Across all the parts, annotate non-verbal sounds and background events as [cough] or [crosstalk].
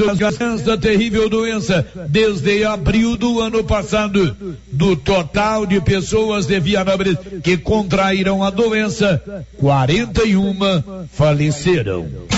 essa terrível doença desde abril do ano passado. Do total de pessoas de que contraíram a doença, 41 faleceram.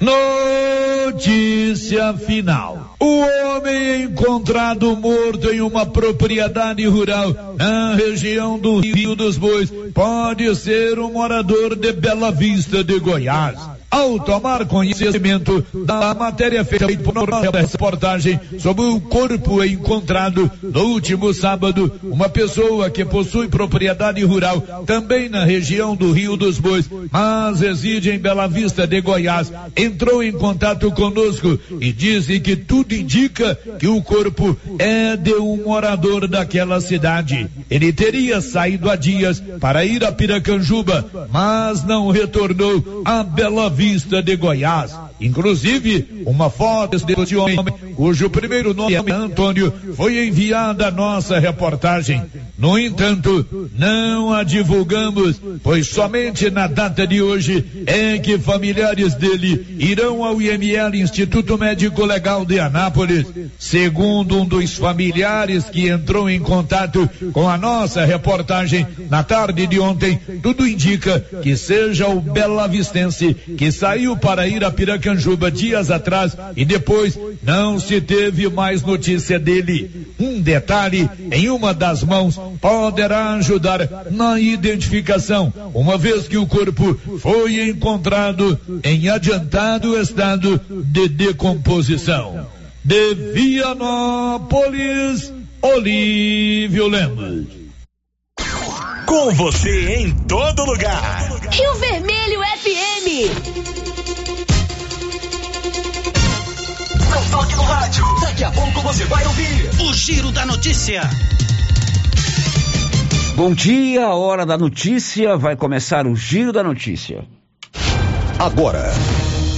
Notícia final. O homem encontrado morto em uma propriedade rural na região do Rio dos Bois pode ser um morador de Bela Vista de Goiás ao tomar conhecimento da matéria feita por da reportagem sobre o corpo encontrado no último sábado, uma pessoa que possui propriedade rural também na região do Rio dos Bois, mas reside em Bela Vista de Goiás, entrou em contato conosco e disse que tudo indica que o corpo é de um morador daquela cidade. Ele teria saído há dias para ir a Piracanjuba, mas não retornou a Bela Vista Vista de Goiás. Inclusive, uma foto deste homem, cujo primeiro nome é Antônio, foi enviada à nossa reportagem. No entanto, não a divulgamos, pois somente na data de hoje é que familiares dele irão ao IML Instituto Médico Legal de Anápolis. Segundo um dos familiares que entrou em contato com a nossa reportagem na tarde de ontem, tudo indica que seja o Bela Vistense que saiu para ir a Piracanjuba dias atrás e depois não se teve mais notícia dele. Um detalhe, em uma das mãos poderá ajudar na identificação, uma vez que o corpo foi encontrado em adiantado estado de decomposição. De Vianópolis, Olívio Lemos. Com você em todo lugar. Rio Vermelho FM. Toque no rádio. Daqui a pouco você vai ouvir o Giro da Notícia. Bom dia, hora da notícia. Vai começar o Giro da Notícia. Agora,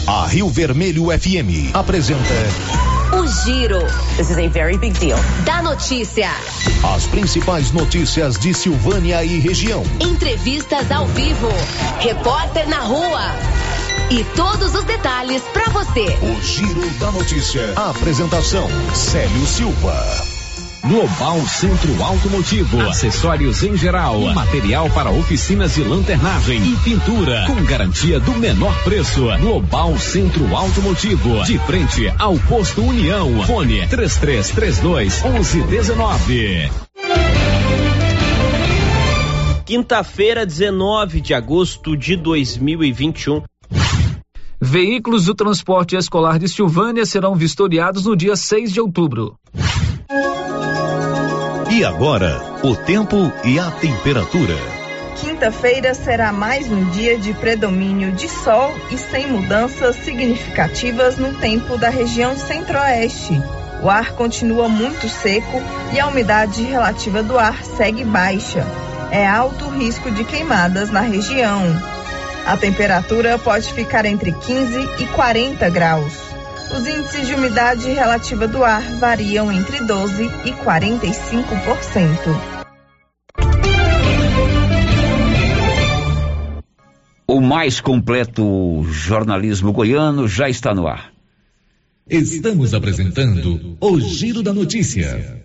a Rio Vermelho FM apresenta O Giro. This is a very big deal. Da notícia. as principais notícias de Silvânia e região. Entrevistas ao vivo. Repórter na rua. E todos os detalhes para você. O Giro da Notícia. A apresentação: Célio Silva. Global Centro Automotivo, acessórios em geral, material para oficinas de lanternagem e pintura, com garantia do menor preço. Global Centro Automotivo, de frente ao posto União. Fone 3332 1119. Quinta-feira, 19 de agosto de 2021. Veículos do transporte escolar de Silvânia serão vistoriados no dia 6 de outubro. E agora, o tempo e a temperatura. Quinta-feira será mais um dia de predomínio de sol e sem mudanças significativas no tempo da região centro-oeste. O ar continua muito seco e a umidade relativa do ar segue baixa. É alto o risco de queimadas na região. A temperatura pode ficar entre 15 e 40 graus. Os índices de umidade relativa do ar variam entre 12 e 45%. O mais completo jornalismo goiano já está no ar. Estamos apresentando o Giro da Notícia.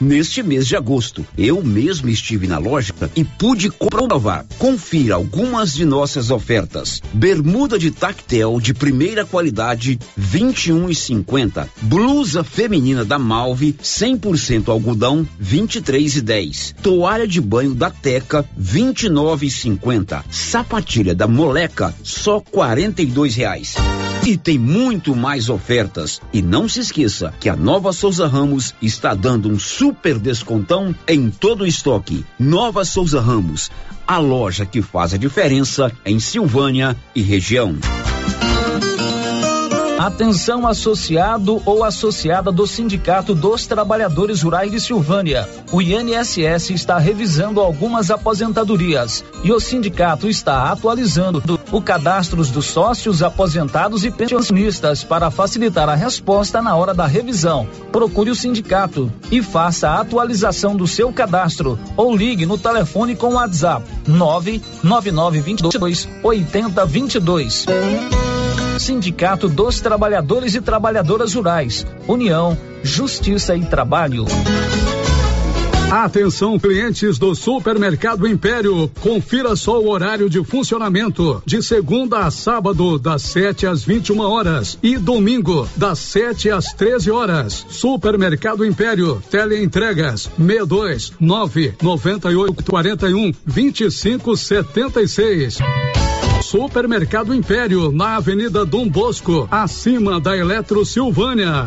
neste mês de agosto. Eu mesmo estive na loja e pude comprovar. Confira algumas de nossas ofertas. Bermuda de tactel de primeira qualidade, 21 e 50. Blusa feminina da Malve, 100% algodão, 23 e 10. Toalha de banho da Teca, 29 e 50. Sapatilha da Moleca, só 42 reais. E tem muito mais ofertas. E não se esqueça que a Nova Souza Ramos está dando um super descontão em todo o estoque. Nova Souza Ramos, a loja que faz a diferença em Silvânia e região. Atenção associado ou associada do Sindicato dos Trabalhadores Rurais de Silvânia. O INSS está revisando algumas aposentadorias e o sindicato está atualizando o cadastro dos sócios aposentados e pensionistas para facilitar a resposta na hora da revisão. Procure o sindicato e faça a atualização do seu cadastro ou ligue no telefone com o WhatsApp 99922 8022. Sindicato dos Trabalhadores e Trabalhadoras Rurais, União, Justiça e Trabalho. Atenção clientes do Supermercado Império, confira só o horário de funcionamento de segunda a sábado das 7 às 21 horas e domingo das 7 às 13 horas. Supermercado Império, teleentregas 62 9 98 41 25 76. Supermercado Império, na Avenida Dom Bosco, acima da Eletro Silvânia.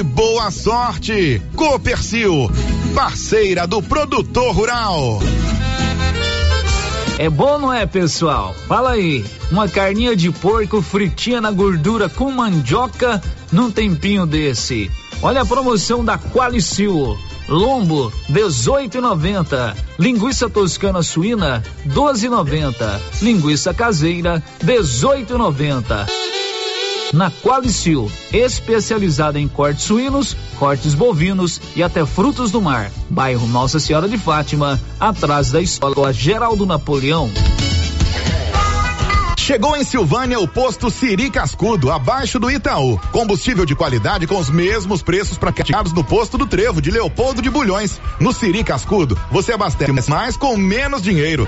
boa sorte. Copercil, parceira do produtor rural. É bom, não é, pessoal? Fala aí. Uma carninha de porco fritinha na gordura com mandioca num tempinho desse. Olha a promoção da Qualicil. Lombo 18,90. Linguiça toscana suína 12,90. Linguiça caseira 18,90. Na Qualicil, especializada em cortes suínos, cortes bovinos e até frutos do mar. Bairro Nossa Senhora de Fátima, atrás da Escola Geraldo Napoleão. Chegou em Silvânia o posto Siri Cascudo, abaixo do Itaú. Combustível de qualidade com os mesmos preços praticados no posto do Trevo de Leopoldo de Bulhões. No Siri Cascudo, você abastece mais com menos dinheiro.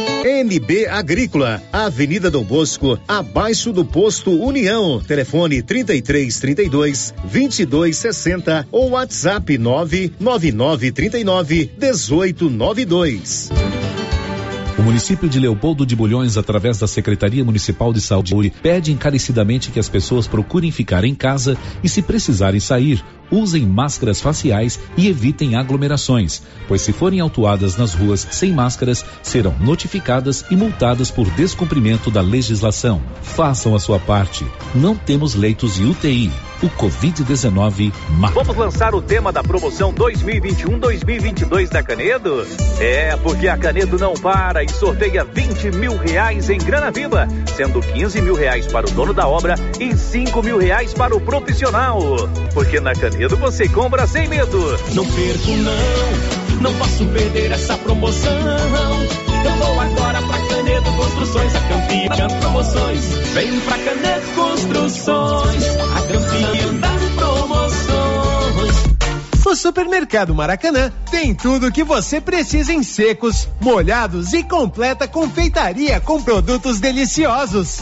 NB Agrícola, Avenida Dom Bosco, abaixo do posto União. Telefone 33 32 22 60 ou WhatsApp 999 39 18 92. O município de Leopoldo de Bulhões, através da Secretaria Municipal de Saúde, pede encarecidamente que as pessoas procurem ficar em casa e, se precisarem sair, usem máscaras faciais e evitem aglomerações, pois se forem autuadas nas ruas sem máscaras, serão notificadas e multadas por descumprimento da legislação. Façam a sua parte. Não temos leitos de UTI. O Covid-19 mata. Vamos lançar o tema da promoção 2021-2022 da Canedo? É, porque a Canedo não para e sorteia 20 mil reais em grana viva, sendo 15 mil reais para o dono da obra e 5 mil reais para o profissional. Porque na Canedo você compra sem medo. Não perco não, não posso perder essa promoção. Eu vou agora pra Canedo Construções, a campeã de promoções. Vem pra Canedo Construções, a campeã das. O Supermercado Maracanã tem tudo o que você precisa em secos, molhados e completa confeitaria com produtos deliciosos.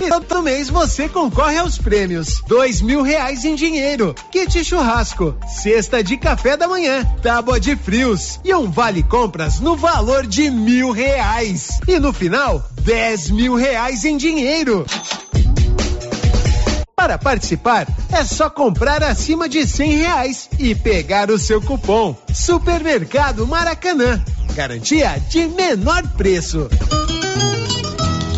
E todo mês você concorre aos prêmios: dois mil reais em dinheiro, kit churrasco, cesta de café da manhã, tábua de frios e um vale compras no valor de mil reais. E no final, dez mil reais em dinheiro. Para participar, é só comprar acima de cem reais e pegar o seu cupom. Supermercado Maracanã. Garantia de menor preço.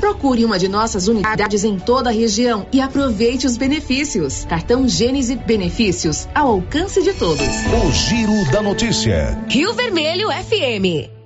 Procure uma de nossas unidades em toda a região e aproveite os benefícios. Cartão Gênese Benefícios ao alcance de todos. O Giro da Notícia. Rio Vermelho FM.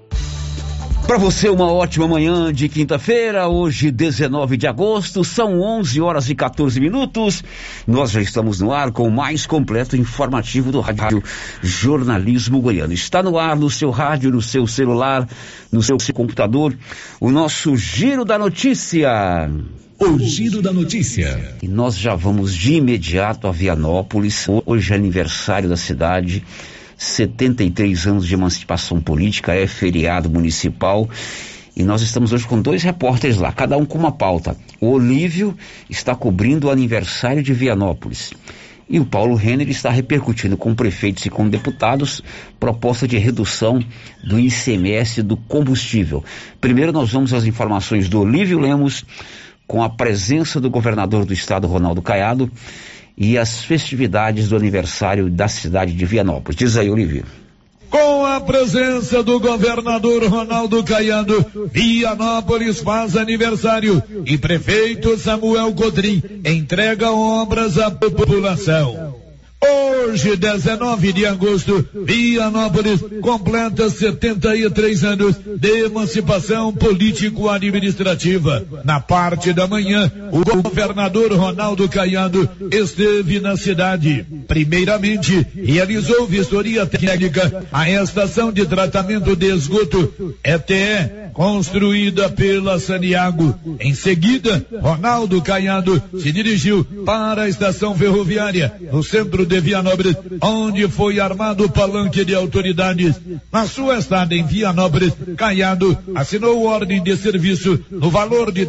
Para você, uma ótima manhã de quinta-feira, hoje 19 de agosto, são 11 horas e 14 minutos. Nós já estamos no ar com o mais completo informativo do rádio Jornalismo Goiano. Está no ar no seu rádio, no seu celular, no seu computador, o nosso Giro da Notícia. O Giro da Notícia. E nós já vamos de imediato a Vianópolis. Hoje é aniversário da cidade. 73 anos de emancipação política, é feriado municipal. E nós estamos hoje com dois repórteres lá, cada um com uma pauta. O Olívio está cobrindo o aniversário de Vianópolis. E o Paulo Renner está repercutindo com prefeitos e com deputados proposta de redução do ICMS do combustível. Primeiro nós vamos às informações do Olívio Lemos, com a presença do governador do estado, Ronaldo Caiado, e as festividades do aniversário da cidade de Vianópolis. Diz aí, Olívio. Com a presença do governador Ronaldo Caiado, Vianópolis faz aniversário e prefeito Samuel Godrim entrega obras à população. Hoje, 19 de agosto, Vianópolis completa 73 anos de emancipação político-administrativa. Na parte da manhã, o governador Ronaldo Caiado esteve na cidade. Primeiramente, realizou vistoria técnica à estação de tratamento de esgoto ETE, construída pela Saniago. Em seguida, Ronaldo Caiado se dirigiu para a estação ferroviária, no centro de Vianópolis, onde foi armado o palanque de autoridades. Na sua estada em Vianópolis, Caiado assinou ordem de serviço no valor de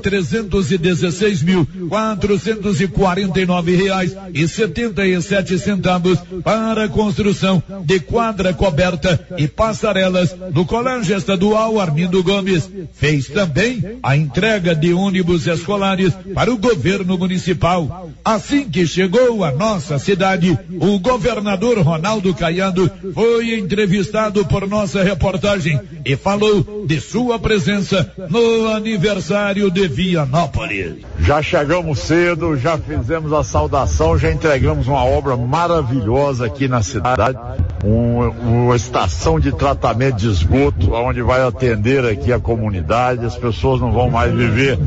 nove reais e setenta e sete centavos para a construção de quadra coberta e passarelas no Colégio Estadual Armindo Gomes. Fez também a entrega de ônibus escolares para o governo municipal. Assim que chegou à nossa cidade, o governador Ronaldo Caiado foi entrevistado por nossa reportagem e falou de sua presença no aniversário de Vianópolis. Já chegamos cedo, já fizemos a saudação, já entregamos uma obra maravilhosa aqui na cidade, um, uma estação de tratamento de esgoto, onde vai atender aqui a comunidade, as pessoas não vão mais viver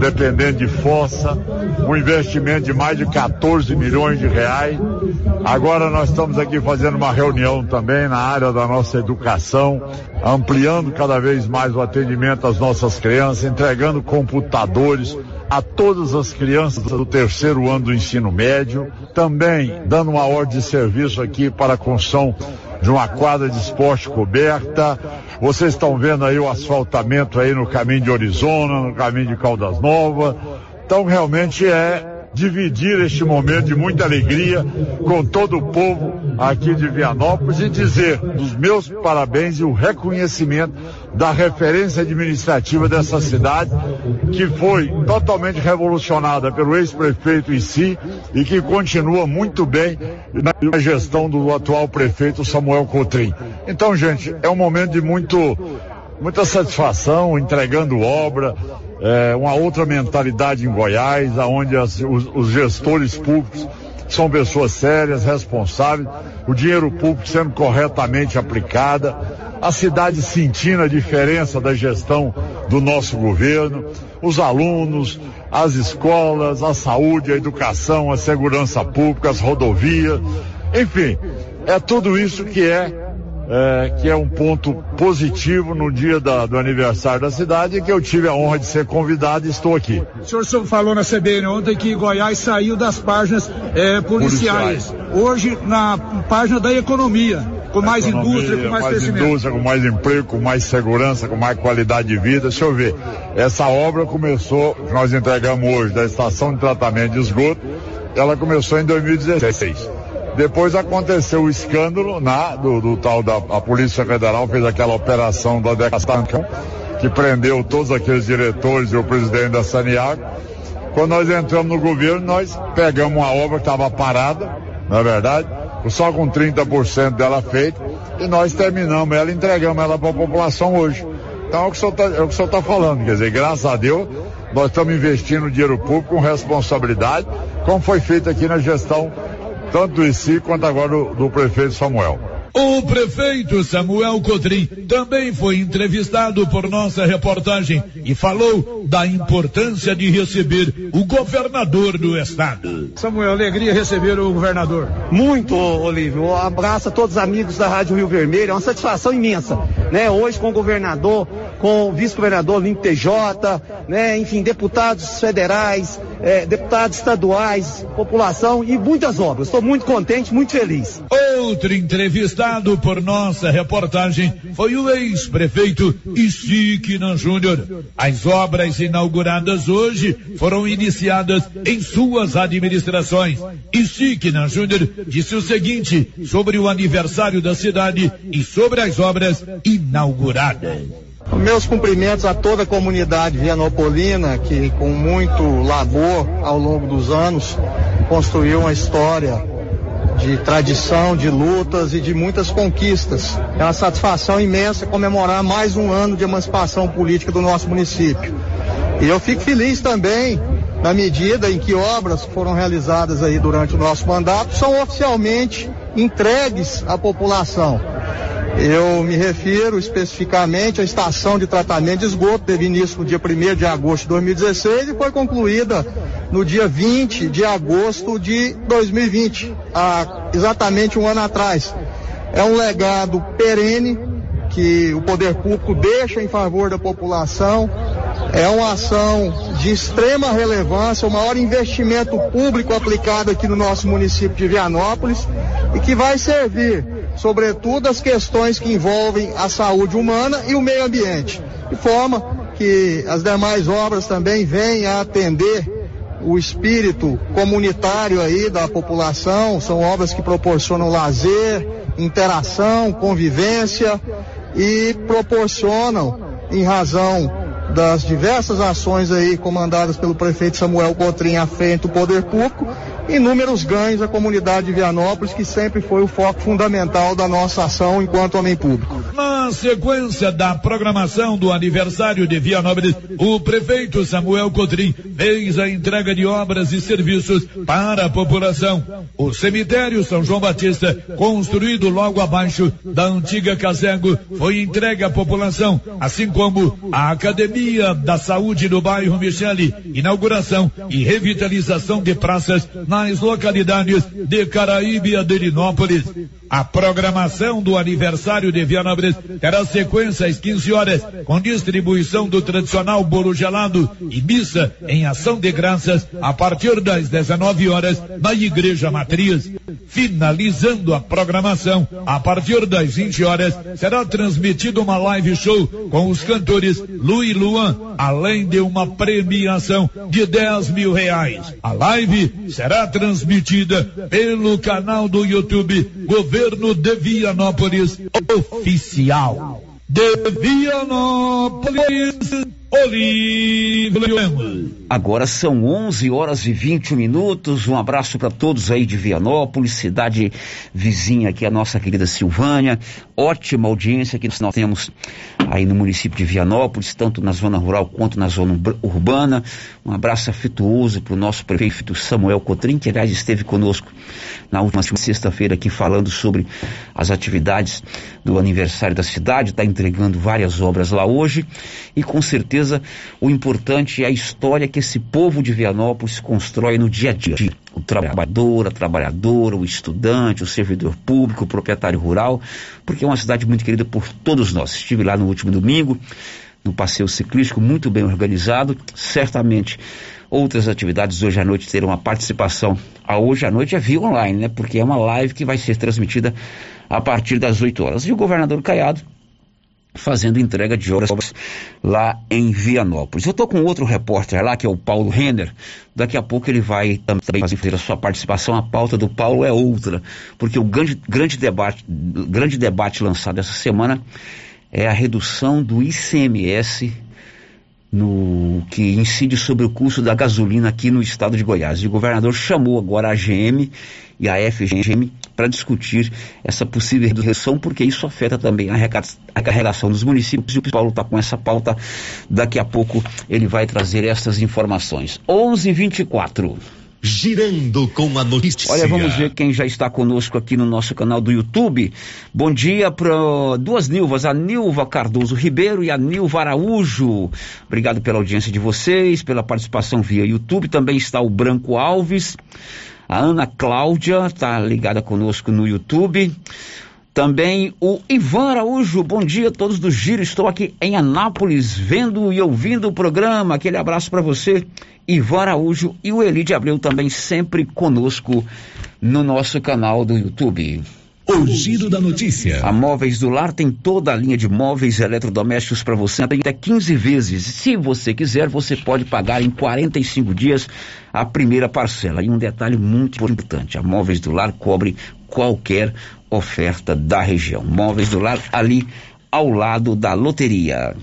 dependendo de fossa, um investimento de mais de 14 milhões de reais. Agora nós estamos aqui fazendo uma reunião também na área da nossa educação, ampliando cada vez mais o atendimento às nossas crianças, entregando computadores a todas as crianças do terceiro ano do ensino médio, também dando uma ordem de serviço aqui para a construção de uma quadra de esporte coberta. Vocês estão vendo aí o asfaltamento aí no caminho de Arizona, no caminho de Caldas Novas. Então realmente é dividir este momento de muita alegria com todo o povo aqui de Vianópolis e dizer os meus parabéns e o reconhecimento da referência administrativa dessa cidade, que foi totalmente revolucionada pelo ex-prefeito em si e que continua muito bem na gestão do atual prefeito Samuel Cotrim. Então, gente, é um momento de muito muita satisfação entregando obra, é, uma outra mentalidade em Goiás, onde os, os gestores públicos são pessoas sérias, responsáveis, o dinheiro público sendo corretamente aplicada, a cidade sentindo a diferença da gestão do nosso governo, os alunos, as escolas, a saúde, a educação, a segurança pública, as rodovias, enfim, é tudo isso que é é, que é um ponto positivo no dia da, do aniversário da cidade e que eu tive a honra de ser convidado e estou aqui. O senhor falou na CBN ontem que Goiás saiu das páginas é, policiais. policiais. Hoje na página da economia. Com mais economia, indústria, com mais, mais crescimento. indústria, com mais emprego, com mais segurança, com mais qualidade de vida. Deixa eu ver. Essa obra começou, nós entregamos hoje da estação de tratamento de esgoto, ela começou em 2016. Depois aconteceu o escândalo na, do, do tal da Polícia Federal, fez aquela operação da Decastancão, que prendeu todos aqueles diretores e o presidente da Saniago. Quando nós entramos no governo, nós pegamos uma obra que estava parada, na é verdade, só com 30% dela feita, e nós terminamos ela, entregamos ela para a população hoje. Então é o que o senhor está tá falando, quer dizer, graças a Deus, nós estamos investindo dinheiro público com responsabilidade, como foi feito aqui na gestão tanto do ICI quanto agora do, do prefeito Samuel. O prefeito Samuel Cotrim também foi entrevistado por nossa reportagem e falou da importância de receber o governador do estado. Samuel, alegria receber o governador. Muito, Olívio. Um abraço a todos os amigos da Rádio Rio Vermelho. É uma satisfação imensa, né? Hoje com o governador, com o vice-governador Link TJ, né? Enfim, deputados federais, eh, deputados estaduais, população e muitas obras. Estou muito contente, muito feliz. Outro entrevistado por nossa reportagem foi o ex-prefeito Isiquina Júnior. As obras inauguradas hoje foram iniciadas em suas administrações. Isiquina Júnior disse o seguinte sobre o aniversário da cidade e sobre as obras inauguradas. Meus cumprimentos a toda a comunidade vianopolina que, com muito labor ao longo dos anos, construiu uma história de tradição, de lutas e de muitas conquistas. É uma satisfação imensa comemorar mais um ano de emancipação política do nosso município. E eu fico feliz também na medida em que obras foram realizadas aí durante o nosso mandato são oficialmente entregues à população. Eu me refiro especificamente à estação de tratamento de esgoto, teve início no dia 1 de agosto de 2016 e foi concluída no dia 20 de agosto de 2020, há exatamente um ano atrás. É um legado perene que o poder público deixa em favor da população. É uma ação de extrema relevância, o maior investimento público aplicado aqui no nosso município de Vianópolis e que vai servir sobretudo as questões que envolvem a saúde humana e o meio ambiente, de forma que as demais obras também venham a atender o espírito comunitário aí da população, são obras que proporcionam lazer, interação, convivência e proporcionam, em razão das diversas ações aí comandadas pelo prefeito Samuel Cotrim à frente do poder público, inúmeros ganhos à comunidade de Vianópolis, que sempre foi o foco fundamental da nossa ação enquanto homem público. Na sequência da programação do aniversário de Vianópolis, o prefeito Samuel Cotrim fez a entrega de obras e serviços para a população. O cemitério São João Batista, construído logo abaixo da antiga Casego, foi entregue à população, assim como a Academia da Saúde no bairro Michele, inauguração e revitalização de praças nas localidades de Caraíbe e Adelinópolis. A programação do aniversário de Vianópolis terá sequência às 15 horas, com distribuição do tradicional bolo gelado e missa em ação de graças a partir das 19 horas na Igreja Matriz. Finalizando a programação, a partir das 20 horas, será transmitida uma live show com os cantores Lu e Luan, além de uma premiação de 10 mil reais. A live será transmitida pelo canal do YouTube Governo de Vianópolis Oficial. De Vianópolis, Agora são 11 horas e 21 minutos. Um abraço para todos aí de Vianópolis, cidade vizinha aqui, a nossa querida Silvânia. Ótima audiência que nós temos aí no município de Vianópolis, tanto na zona rural quanto na zona urbana. Um abraço afetuoso para o nosso prefeito Samuel Cotrim, que aliás esteve conosco na última sexta-feira aqui falando sobre as atividades do aniversário da cidade, está entregando várias obras lá hoje e com certeza o importante é a história que esse povo de Vianópolis constrói no dia a dia. O trabalhador, a trabalhadora, o estudante, o servidor público, o proprietário rural, porque é uma cidade muito querida por todos nós. Estive lá no último domingo, no passeio ciclístico muito bem organizado, certamente outras atividades hoje à noite terão uma participação. A hoje à noite é via online, né? Porque é uma live que vai ser transmitida a partir das 8 horas. E o governador Caiado fazendo entrega de obras lá em Vianópolis. Eu estou com outro repórter lá, que é o Paulo Renner. Daqui a pouco ele vai também fazer a sua participação. A pauta do Paulo é outra, porque o grande, grande, debate, grande debate lançado essa semana é a redução do ICMS no que incide sobre o custo da gasolina aqui no estado de Goiás. E o governador chamou agora a GM e a FGM para discutir essa possível redução, porque isso afeta também a arrecadação dos municípios. E o Paulo está com essa pauta. Daqui a pouco ele vai trazer essas informações. 11:24 girando com a notícia. Olha, vamos ver quem já está conosco aqui no nosso canal do YouTube. Bom dia para duas Nilvas, a Nilva Cardoso Ribeiro e a Nilva Araújo. Obrigado pela audiência de vocês, pela participação via YouTube. Também está o Branco Alves. A Ana Cláudia está ligada conosco no YouTube. Também o Ivan Araújo, bom dia a todos do Giro. Estou aqui em Anápolis, vendo e ouvindo o programa. Aquele abraço para você, Ivan Araújo e o Elide Abreu também sempre conosco no nosso canal do YouTube. O Giro da Notícia. A Móveis do Lar tem toda a linha de móveis eletrodomésticos para você, até 15 vezes. Se você quiser, você pode pagar em 45 dias a primeira parcela. E um detalhe muito importante: a Móveis do Lar cobre qualquer oferta da região. Móveis do Lar ali ao lado da loteria.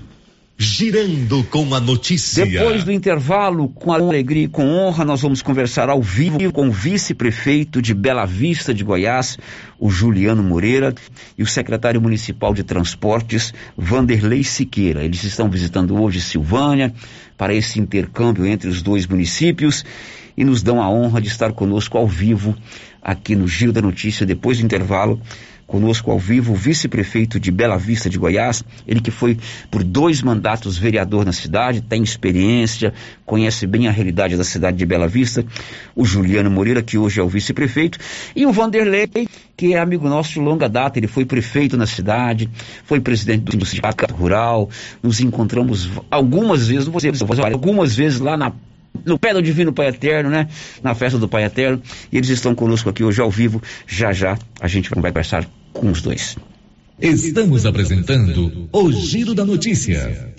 Girando com a notícia. Depois do intervalo, com alegria e com honra, nós vamos conversar ao vivo com o vice-prefeito de Bela Vista de Goiás, o Juliano Moreira, e o secretário municipal de transportes, Vanderlei Siqueira. Eles estão visitando hoje Silvânia para esse intercâmbio entre os dois municípios e nos dão a honra de estar conosco ao vivo aqui no Giro da Notícia depois do intervalo Conosco ao vivo o vice-prefeito de Bela Vista de Goiás, ele que foi por dois mandatos vereador na cidade, tem experiência, conhece bem a realidade da cidade de Bela Vista, o Juliano Moreira, que hoje é o vice-prefeito, e o Vanderlei, que é amigo nosso de longa data, ele foi prefeito na cidade, foi presidente do sindicato rural, nos encontramos algumas vezes, não vou dizer, algumas vezes lá na no pé do Divino Pai Eterno, né? Na festa do Pai Eterno. E eles estão conosco aqui hoje ao vivo. Já já a gente vai conversar com os dois. Estamos apresentando o Giro da Notícia.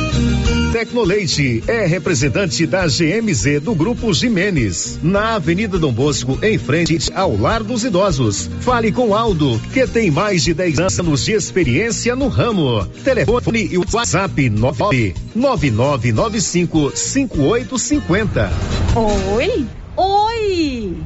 Tecnoleite é representante da GMZ do Grupo Jimenez, na Avenida Dom Bosco, em frente ao Lar dos Idosos. Fale com Aldo, que tem mais de 10 anos de experiência no ramo. Telefone e WhatsApp 9995 5850. Oi?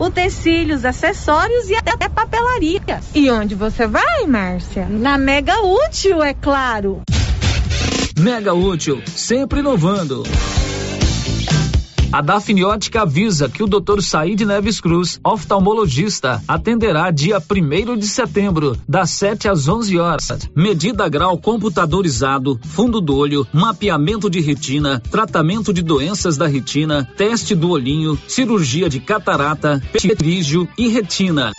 utensílios, acessórios e até papelaria. E onde você vai, Márcia? Na Mega Útil, é claro. Mega Útil, sempre inovando. A Dafniótica avisa que o Dr. Said Neves Cruz, oftalmologista, atenderá dia 1 de setembro, das 7 às 11 horas. Medida grau computadorizado, fundo do olho, mapeamento de retina, tratamento de doenças da retina, teste do olhinho, cirurgia de catarata, petrígio e retina.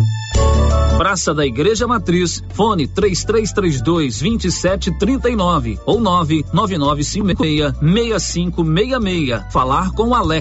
Praça da Igreja Matriz, fone 3332 2739 ou 99956 6566. Falar com Alex.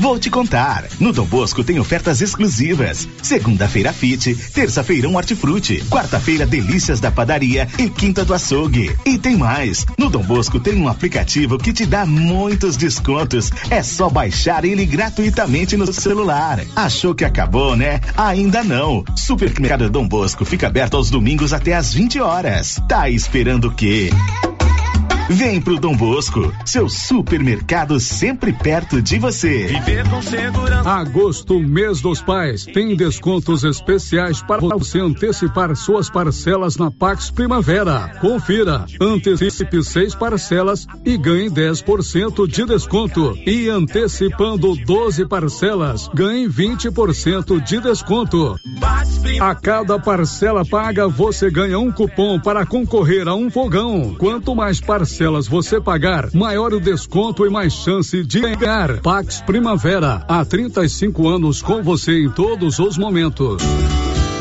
Vou te contar. No Dom Bosco tem ofertas exclusivas. Segunda-feira Fit, terça-feira um hortifruti, quarta-feira delícias da padaria e quinta do açougue. E tem mais. No Dom Bosco tem um aplicativo que te dá muitos descontos. É só baixar ele gratuitamente no celular. Achou que acabou, né? Ainda não. Supermercado Dom Bosco fica aberto aos domingos até às 20 horas. Tá esperando o quê? Vem pro Dom Bosco, seu supermercado sempre perto de você. Viver com segurança. Agosto, mês dos pais, tem descontos especiais para você antecipar suas parcelas na Pax Primavera. Confira, antecipe seis parcelas e ganhe 10% de desconto. E antecipando 12 parcelas, ganhe 20% de desconto. A cada parcela paga, você ganha um cupom para concorrer a um fogão. Quanto mais parcelas parcelas você pagar, maior o desconto e mais chance de ganhar. Pax Primavera, há 35 anos com você em todos os momentos.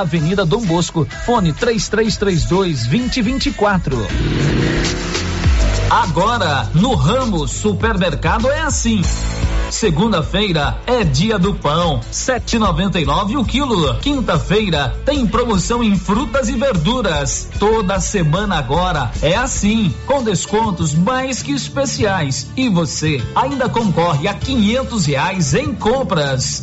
Avenida Dom Bosco, fone 3332 2024. Agora, no ramo supermercado é assim. Segunda-feira é dia do pão, 7,99 o quilo. Quinta-feira tem promoção em frutas e verduras. Toda semana agora é assim, com descontos mais que especiais. E você ainda concorre a quinhentos reais em compras.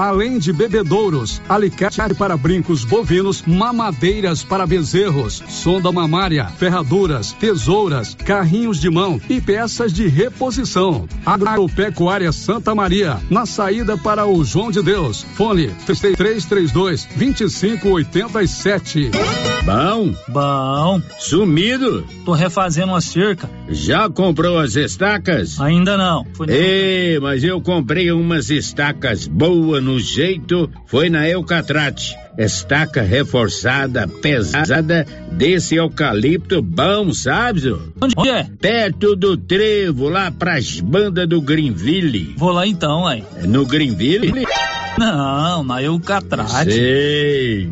Além de bebedouros, alicate para brincos bovinos, mamadeiras para bezerros, sonda mamária, ferraduras, tesouras, carrinhos de mão e peças de reposição. Agropecuária Santa Maria, na saída para o João de Deus. Fone 3332 2587. Bom? Bom. Sumido? Tô refazendo uma cerca. Já comprou as estacas? Ainda não. Ei, mas eu comprei umas estacas boas no jeito, foi na Eucatrate. Estaca reforçada, pesada, desse eucalipto bom, sabe? Onde é? Perto do trevo, lá pras bandas do Greenville. Vou lá então, aí. No Greenville? Não, na Eucatrate. Sei.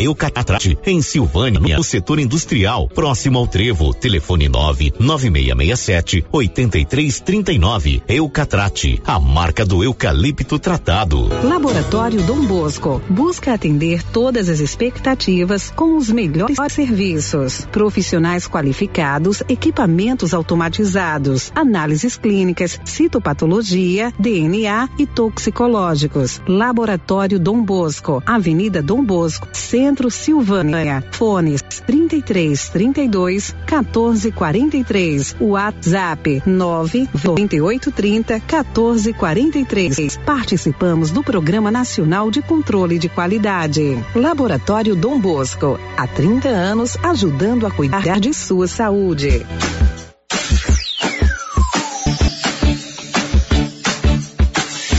Eucatrate, em Silvânia, no setor industrial, próximo ao Trevo. Telefone 99667 8339. Eucatrate, a marca do eucalipto tratado. Laboratório Dom Bosco busca atender todas as expectativas com os melhores serviços. Profissionais qualificados, equipamentos automatizados, análises clínicas, citopatologia, DNA e toxicológicos. Laboratório Dom Bosco, Avenida Dom Bosco, Centro Silvânia. Fones 33 32 14 43. WhatsApp 9 28 30 14 43. Participamos do Programa Nacional de Controle de Qualidade. Laboratório Dom Bosco, há 30 anos ajudando a cuidar de sua saúde.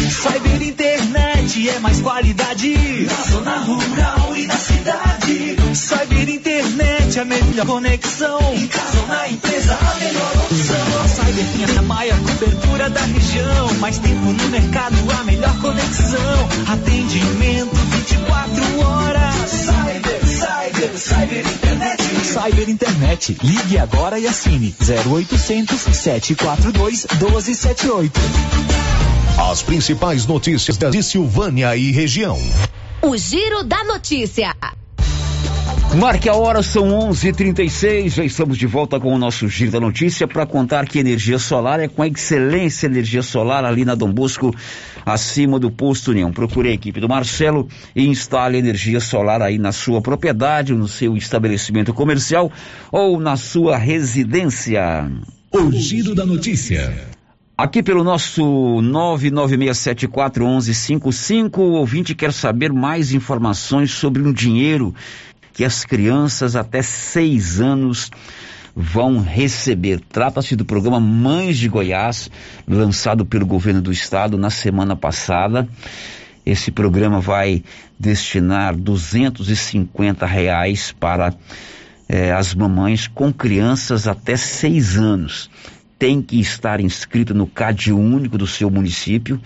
Cyber internet é mais qualidade na zona internet é a melhor conexão em casa ou na empresa a melhor opção. A Cyber tem a maior cobertura da região, mais tempo no mercado a melhor conexão. Atendimento 24 horas. Cyber, cyber, cyber internet. Cyber internet. Ligue agora e assine 0800 742 1278. As principais notícias de Silvânia e região. O Giro da Notícia. Marque a hora, são 11:36. Já estamos de volta com o nosso Giro da Notícia para contar que energia solar é com a excelência energia solar ali na Dom Bosco, acima do posto União. Procure a equipe do Marcelo e instale energia solar aí na sua propriedade, no seu estabelecimento comercial ou na sua residência. O Giro da Notícia. Aqui pelo nosso 996741155, o ouvinte quer saber mais informações sobre um dinheiro que as crianças até seis anos vão receber. Trata-se do programa Mães de Goiás, lançado pelo governo do estado na semana passada. Esse programa vai destinar 250 reais para eh, as mamães com crianças até seis anos tem que estar inscrito no CAD único do seu município,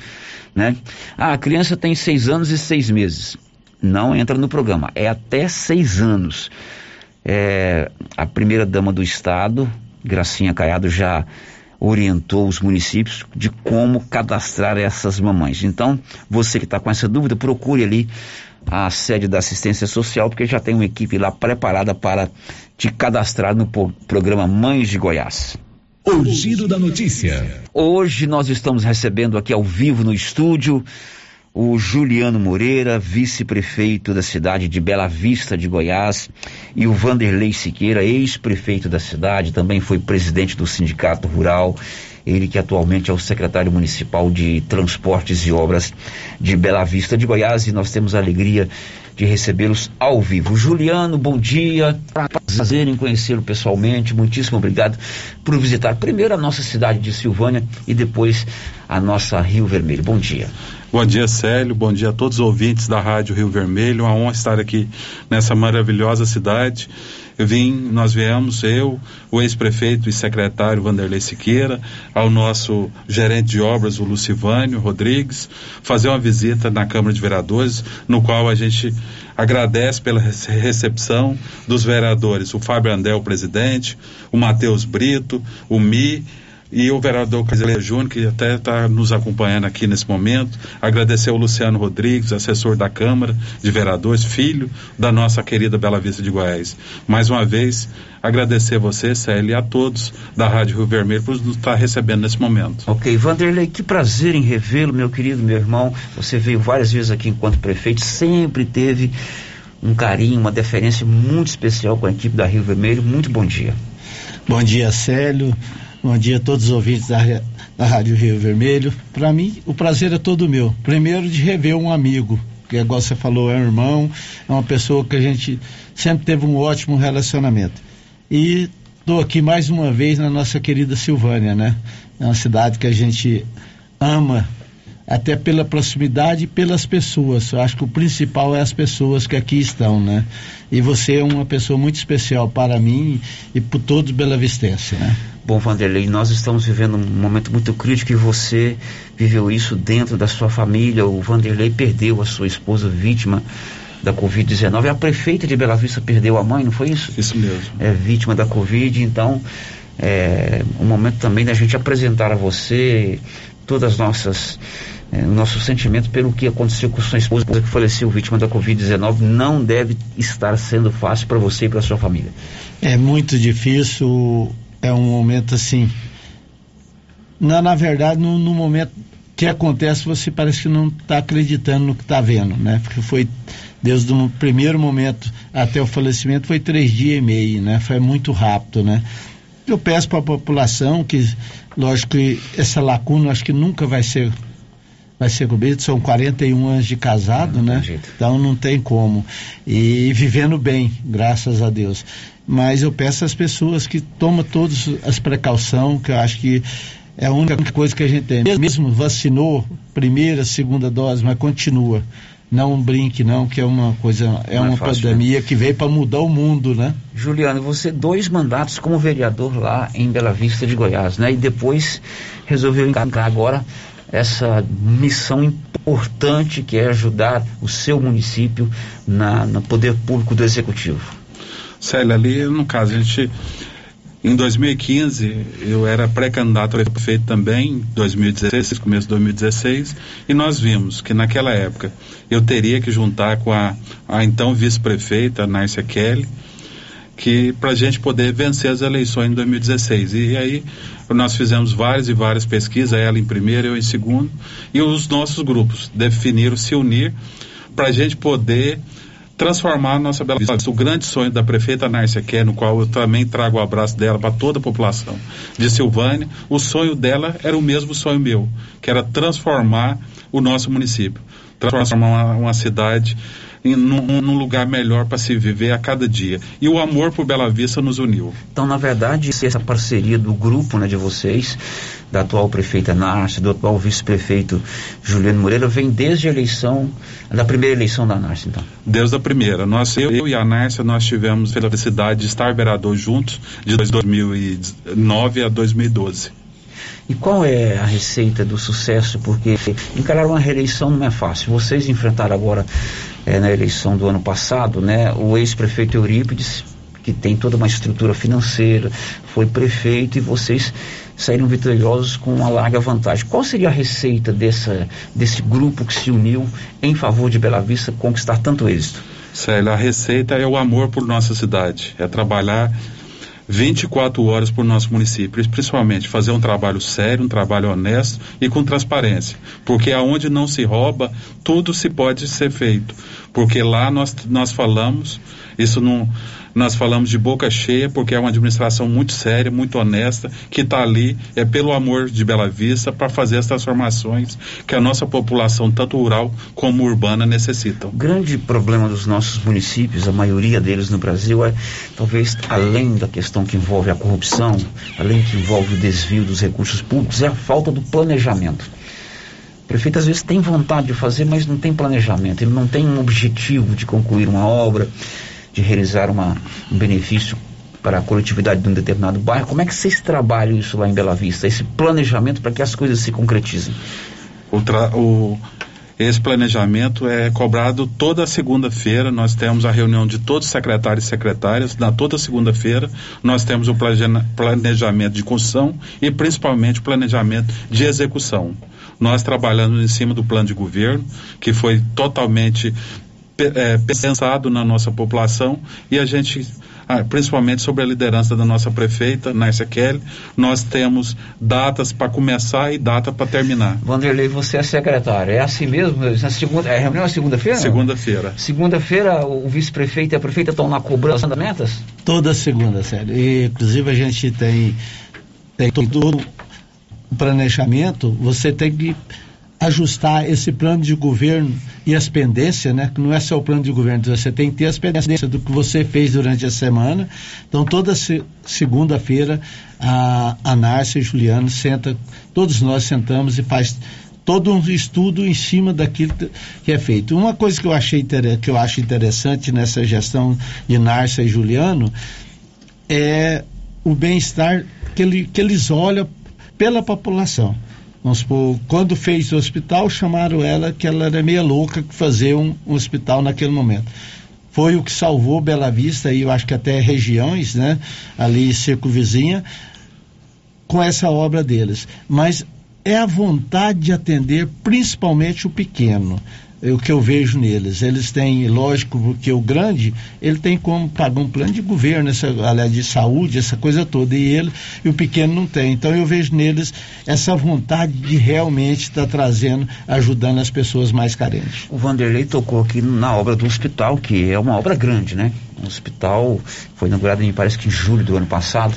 né? Ah, a criança tem seis anos e seis meses. Não entra no programa. É até seis anos. É, a primeira dama do estado, Gracinha Caiado, já orientou os municípios de como cadastrar essas mamães. Então, você que está com essa dúvida, procure ali a sede da assistência social, porque já tem uma equipe lá preparada para te cadastrar no programa Mães de Goiás. O Giro da Notícia. Hoje nós estamos recebendo aqui ao vivo no estúdio o Juliano Moreira, vice-prefeito da cidade de Bela Vista de Goiás, e o Vanderlei Siqueira, ex-prefeito da cidade, também foi presidente do Sindicato Rural, ele que atualmente é o secretário municipal de Transportes e Obras de Bela Vista de Goiás, e nós temos a alegria de recebê-los ao vivo. Juliano, bom dia. Prazer em conhecê-lo pessoalmente. Muitíssimo obrigado por visitar primeiro a nossa cidade de Silvânia e depois a nossa Rio Vermelho. Bom dia. Bom dia, Célio. Bom dia a todos os ouvintes da Rádio Rio Vermelho. Uma honra estar aqui nessa maravilhosa cidade. Eu vim, nós viemos, eu, o ex-prefeito e secretário Vanderlei Siqueira, ao nosso gerente de obras, o Lucivânio Rodrigues, fazer uma visita na Câmara de Vereadores, no qual a gente agradece pela recepção dos vereadores, o Fábio Andel, presidente, o Matheus Brito, o Mi, e o vereador Casileiro Júnior, que até está nos acompanhando aqui nesse momento. Agradecer ao Luciano Rodrigues, assessor da Câmara de Vereadores, filho da nossa querida Bela Vista de Goiás. Mais uma vez, agradecer a você, Célio, e a todos da Rádio Rio Vermelho por nos estar recebendo nesse momento. Ok, Vanderlei, que prazer em revê-lo, meu querido, meu irmão. Você veio várias vezes aqui enquanto prefeito, sempre teve um carinho, uma deferência muito especial com a equipe da Rio Vermelho. Muito bom dia. Bom dia, Célio. Bom dia a todos os ouvintes da, da Rádio Rio Vermelho. Para mim, o prazer é todo meu. Primeiro, de rever um amigo, que, igual você falou, é um irmão, é uma pessoa que a gente sempre teve um ótimo relacionamento. E estou aqui mais uma vez na nossa querida Silvânia, né? É uma cidade que a gente ama até pela proximidade e pelas pessoas. Eu acho que o principal é as pessoas que aqui estão, né? E você é uma pessoa muito especial para mim e por todos Bela Vistense, né? Bom, Vanderlei, nós estamos vivendo um momento muito crítico e você viveu isso dentro da sua família. O Vanderlei perdeu a sua esposa vítima da Covid-19. A prefeita de Bela Vista perdeu a mãe, não foi isso? Isso mesmo. É vítima da Covid, então é um momento também da gente apresentar a você todas as nossas é, o nosso sentimento pelo que aconteceu com sua esposa que faleceu vítima da Covid-19 não deve estar sendo fácil para você e para sua família. É muito difícil, é um momento assim. Na, na verdade, no, no momento que acontece, você parece que não está acreditando no que está vendo, né? Porque foi desde o primeiro momento até o falecimento foi três dias e meio, né? Foi muito rápido, né? Eu peço para a população que, lógico que essa lacuna acho que nunca vai ser vai ser coberto, são 41 anos de casado, né? Então não tem como. E vivendo bem, graças a Deus. Mas eu peço às pessoas que tomem todas as precauções, que eu acho que é a única coisa que a gente tem. Mesmo vacinou, primeira, segunda dose, mas continua. Não brinque, não, que é uma coisa, é não uma é fácil, pandemia né? que veio para mudar o mundo, né? Juliano, você dois mandatos como vereador lá em Bela Vista de Goiás, né? E depois resolveu encarnar agora essa missão importante que é ajudar o seu município na, no poder público do executivo. Célia, ali no caso, a gente em 2015, eu era pré-candidato a prefeito também, 2016, começo de 2016, e nós vimos que naquela época eu teria que juntar com a, a então vice-prefeita, Nárcia Kelly, que para a gente poder vencer as eleições em 2016. E aí nós fizemos várias e várias pesquisas, ela em primeiro, eu em segundo, e os nossos grupos definiram se unir para a gente poder transformar a nossa Bela Vista. O grande sonho da prefeita Nárcia Kerr, no qual eu também trago o abraço dela para toda a população de Silvânia, o sonho dela era o mesmo sonho meu, que era transformar o nosso município, transformar uma, uma cidade em, num, num lugar melhor para se viver a cada dia. E o amor por Bela Vista nos uniu. Então, na verdade, essa parceria do grupo né, de vocês, da atual prefeita Narce, do atual vice-prefeito Juliano Moreira, vem desde a eleição, da primeira eleição da Narce, então? Desde a primeira. Nós, eu e a Narce, nós tivemos a felicidade de estar vereador juntos de 2009 a 2012. E qual é a receita do sucesso? Porque encarar uma reeleição não é fácil. Vocês enfrentaram agora é, na eleição do ano passado, né, o ex-prefeito Eurípides, que tem toda uma estrutura financeira, foi prefeito e vocês saíram vitoriosos com uma larga vantagem. Qual seria a receita dessa, desse grupo que se uniu em favor de Bela Vista conquistar tanto êxito? Célia, a receita é o amor por nossa cidade, é trabalhar 24 horas por nosso município, principalmente fazer um trabalho sério, um trabalho honesto e com transparência, porque aonde não se rouba, tudo se pode ser feito, porque lá nós, nós falamos, isso não nós falamos de boca cheia, porque é uma administração muito séria, muito honesta, que está ali é pelo amor de Bela Vista para fazer as transformações que a nossa população, tanto rural como urbana, necessitam. O grande problema dos nossos municípios, a maioria deles no Brasil, é talvez além da questão que envolve a corrupção, além que envolve o desvio dos recursos públicos, é a falta do planejamento. O prefeito às vezes tem vontade de fazer, mas não tem planejamento, ele não tem um objetivo de concluir uma obra, de realizar uma, um benefício para a coletividade de um determinado bairro. Como é que vocês trabalham isso lá em Bela Vista, esse planejamento para que as coisas se concretizem? O, esse planejamento é cobrado toda segunda-feira. Nós temos a reunião de todos os secretários e secretárias. Na toda segunda-feira, nós temos o planejamento de construção e principalmente o planejamento de execução. Nós trabalhamos em cima do plano de governo, que foi totalmente é, pensado na nossa população e a gente, ah, principalmente sobre a liderança da nossa prefeita, Nárcia Kelly, nós temos datas para começar e data para terminar. Vanderlei, você é secretário, é assim mesmo? Na segunda, é a reunião é segunda-feira? Segunda-feira. Segunda-feira o vice-prefeito e a prefeita estão lá cobrando as andamentas? Toda segunda, sério. E, inclusive a gente tem, tem todo o planejamento, você tem que ajustar esse plano de governo e as pendências, né? Que não é só o plano de governo, você tem que ter as pendências do que você fez durante a semana. Então, toda se, segunda-feira, a, a e Juliano senta, todos nós sentamos e faz todo um estudo em cima daquilo que é feito. Uma coisa que eu achei que eu acho interessante nessa gestão de Nárcia e Juliano é o bem-estar que, ele, que eles olham pela população Vamos supor, quando fez o hospital, chamaram ela que ela era meia louca que fazer um, um hospital naquele momento. Foi o que salvou Bela Vista e eu acho que até regiões, né? Ali circunvizinha, com essa obra deles. Mas é a vontade de atender principalmente o pequeno o que eu vejo neles. Eles têm, lógico, porque o grande, ele tem como pagar um plano de governo, essa, aliás, de saúde, essa coisa toda, e ele e o pequeno não tem. Então eu vejo neles essa vontade de realmente estar tá trazendo, ajudando as pessoas mais carentes. O Vanderlei tocou aqui na obra do hospital, que é uma obra grande, né? Um hospital foi inaugurado, me parece que em julho do ano passado.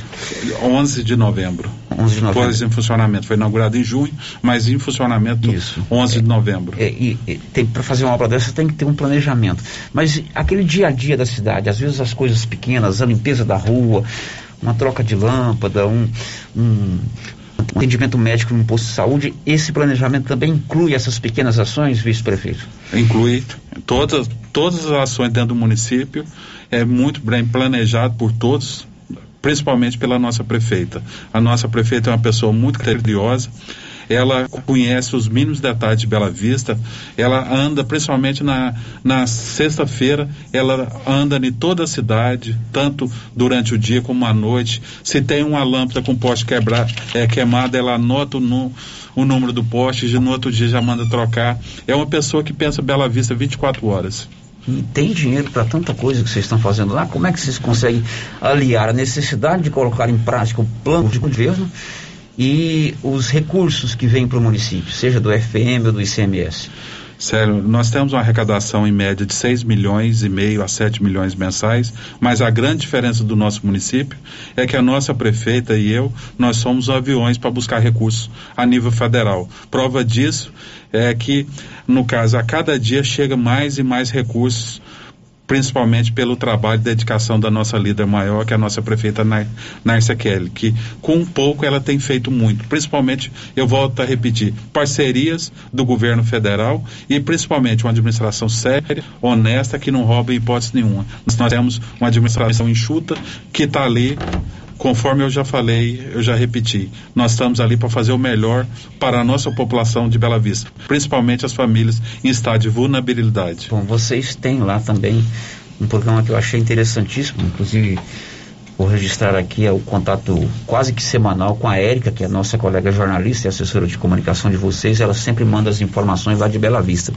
11 de novembro. 11 de novembro. Pôs em funcionamento. Foi inaugurado em junho, mas em funcionamento Isso. 11 é, de novembro. É, para fazer uma obra dessa tem que ter um planejamento. Mas aquele dia a dia da cidade, às vezes as coisas pequenas, a limpeza da rua, uma troca de lâmpada, um, um atendimento médico no posto de saúde, esse planejamento também inclui essas pequenas ações, vice-prefeito? Inclui todas, todas as ações dentro do município é muito bem planejado por todos, principalmente pela nossa prefeita. A nossa prefeita é uma pessoa muito criteriosa, ela conhece os mínimos detalhes de Bela Vista, ela anda principalmente na, na sexta-feira, ela anda em toda a cidade, tanto durante o dia como à noite. Se tem uma lâmpada com poste quebrar, é, queimada, ela anota o, o número do poste e no outro dia já manda trocar. É uma pessoa que pensa Bela Vista 24 horas e tem dinheiro para tanta coisa que vocês estão fazendo lá, como é que vocês conseguem aliar a necessidade de colocar em prática o plano de governo e os recursos que vêm para o município, seja do FM ou do ICMS? Sério, nós temos uma arrecadação em média de 6 milhões e meio a 7 milhões mensais, mas a grande diferença do nosso município é que a nossa prefeita e eu, nós somos aviões para buscar recursos a nível federal. Prova disso é que, no caso, a cada dia chega mais e mais recursos principalmente pelo trabalho e dedicação da nossa líder maior, que é a nossa prefeita Nárcia Kelly, que com pouco ela tem feito muito, principalmente, eu volto a repetir, parcerias do governo federal e principalmente uma administração séria, honesta, que não rouba hipótese nenhuma. Nós temos uma administração enxuta que está ali conforme eu já falei, eu já repeti, nós estamos ali para fazer o melhor para a nossa população de Bela Vista, principalmente as famílias em estado de vulnerabilidade. Bom, vocês têm lá também um programa que eu achei interessantíssimo, inclusive vou registrar aqui é o contato quase que semanal com a Érica, que é nossa colega jornalista e assessora de comunicação de vocês, ela sempre manda as informações lá de Bela Vista.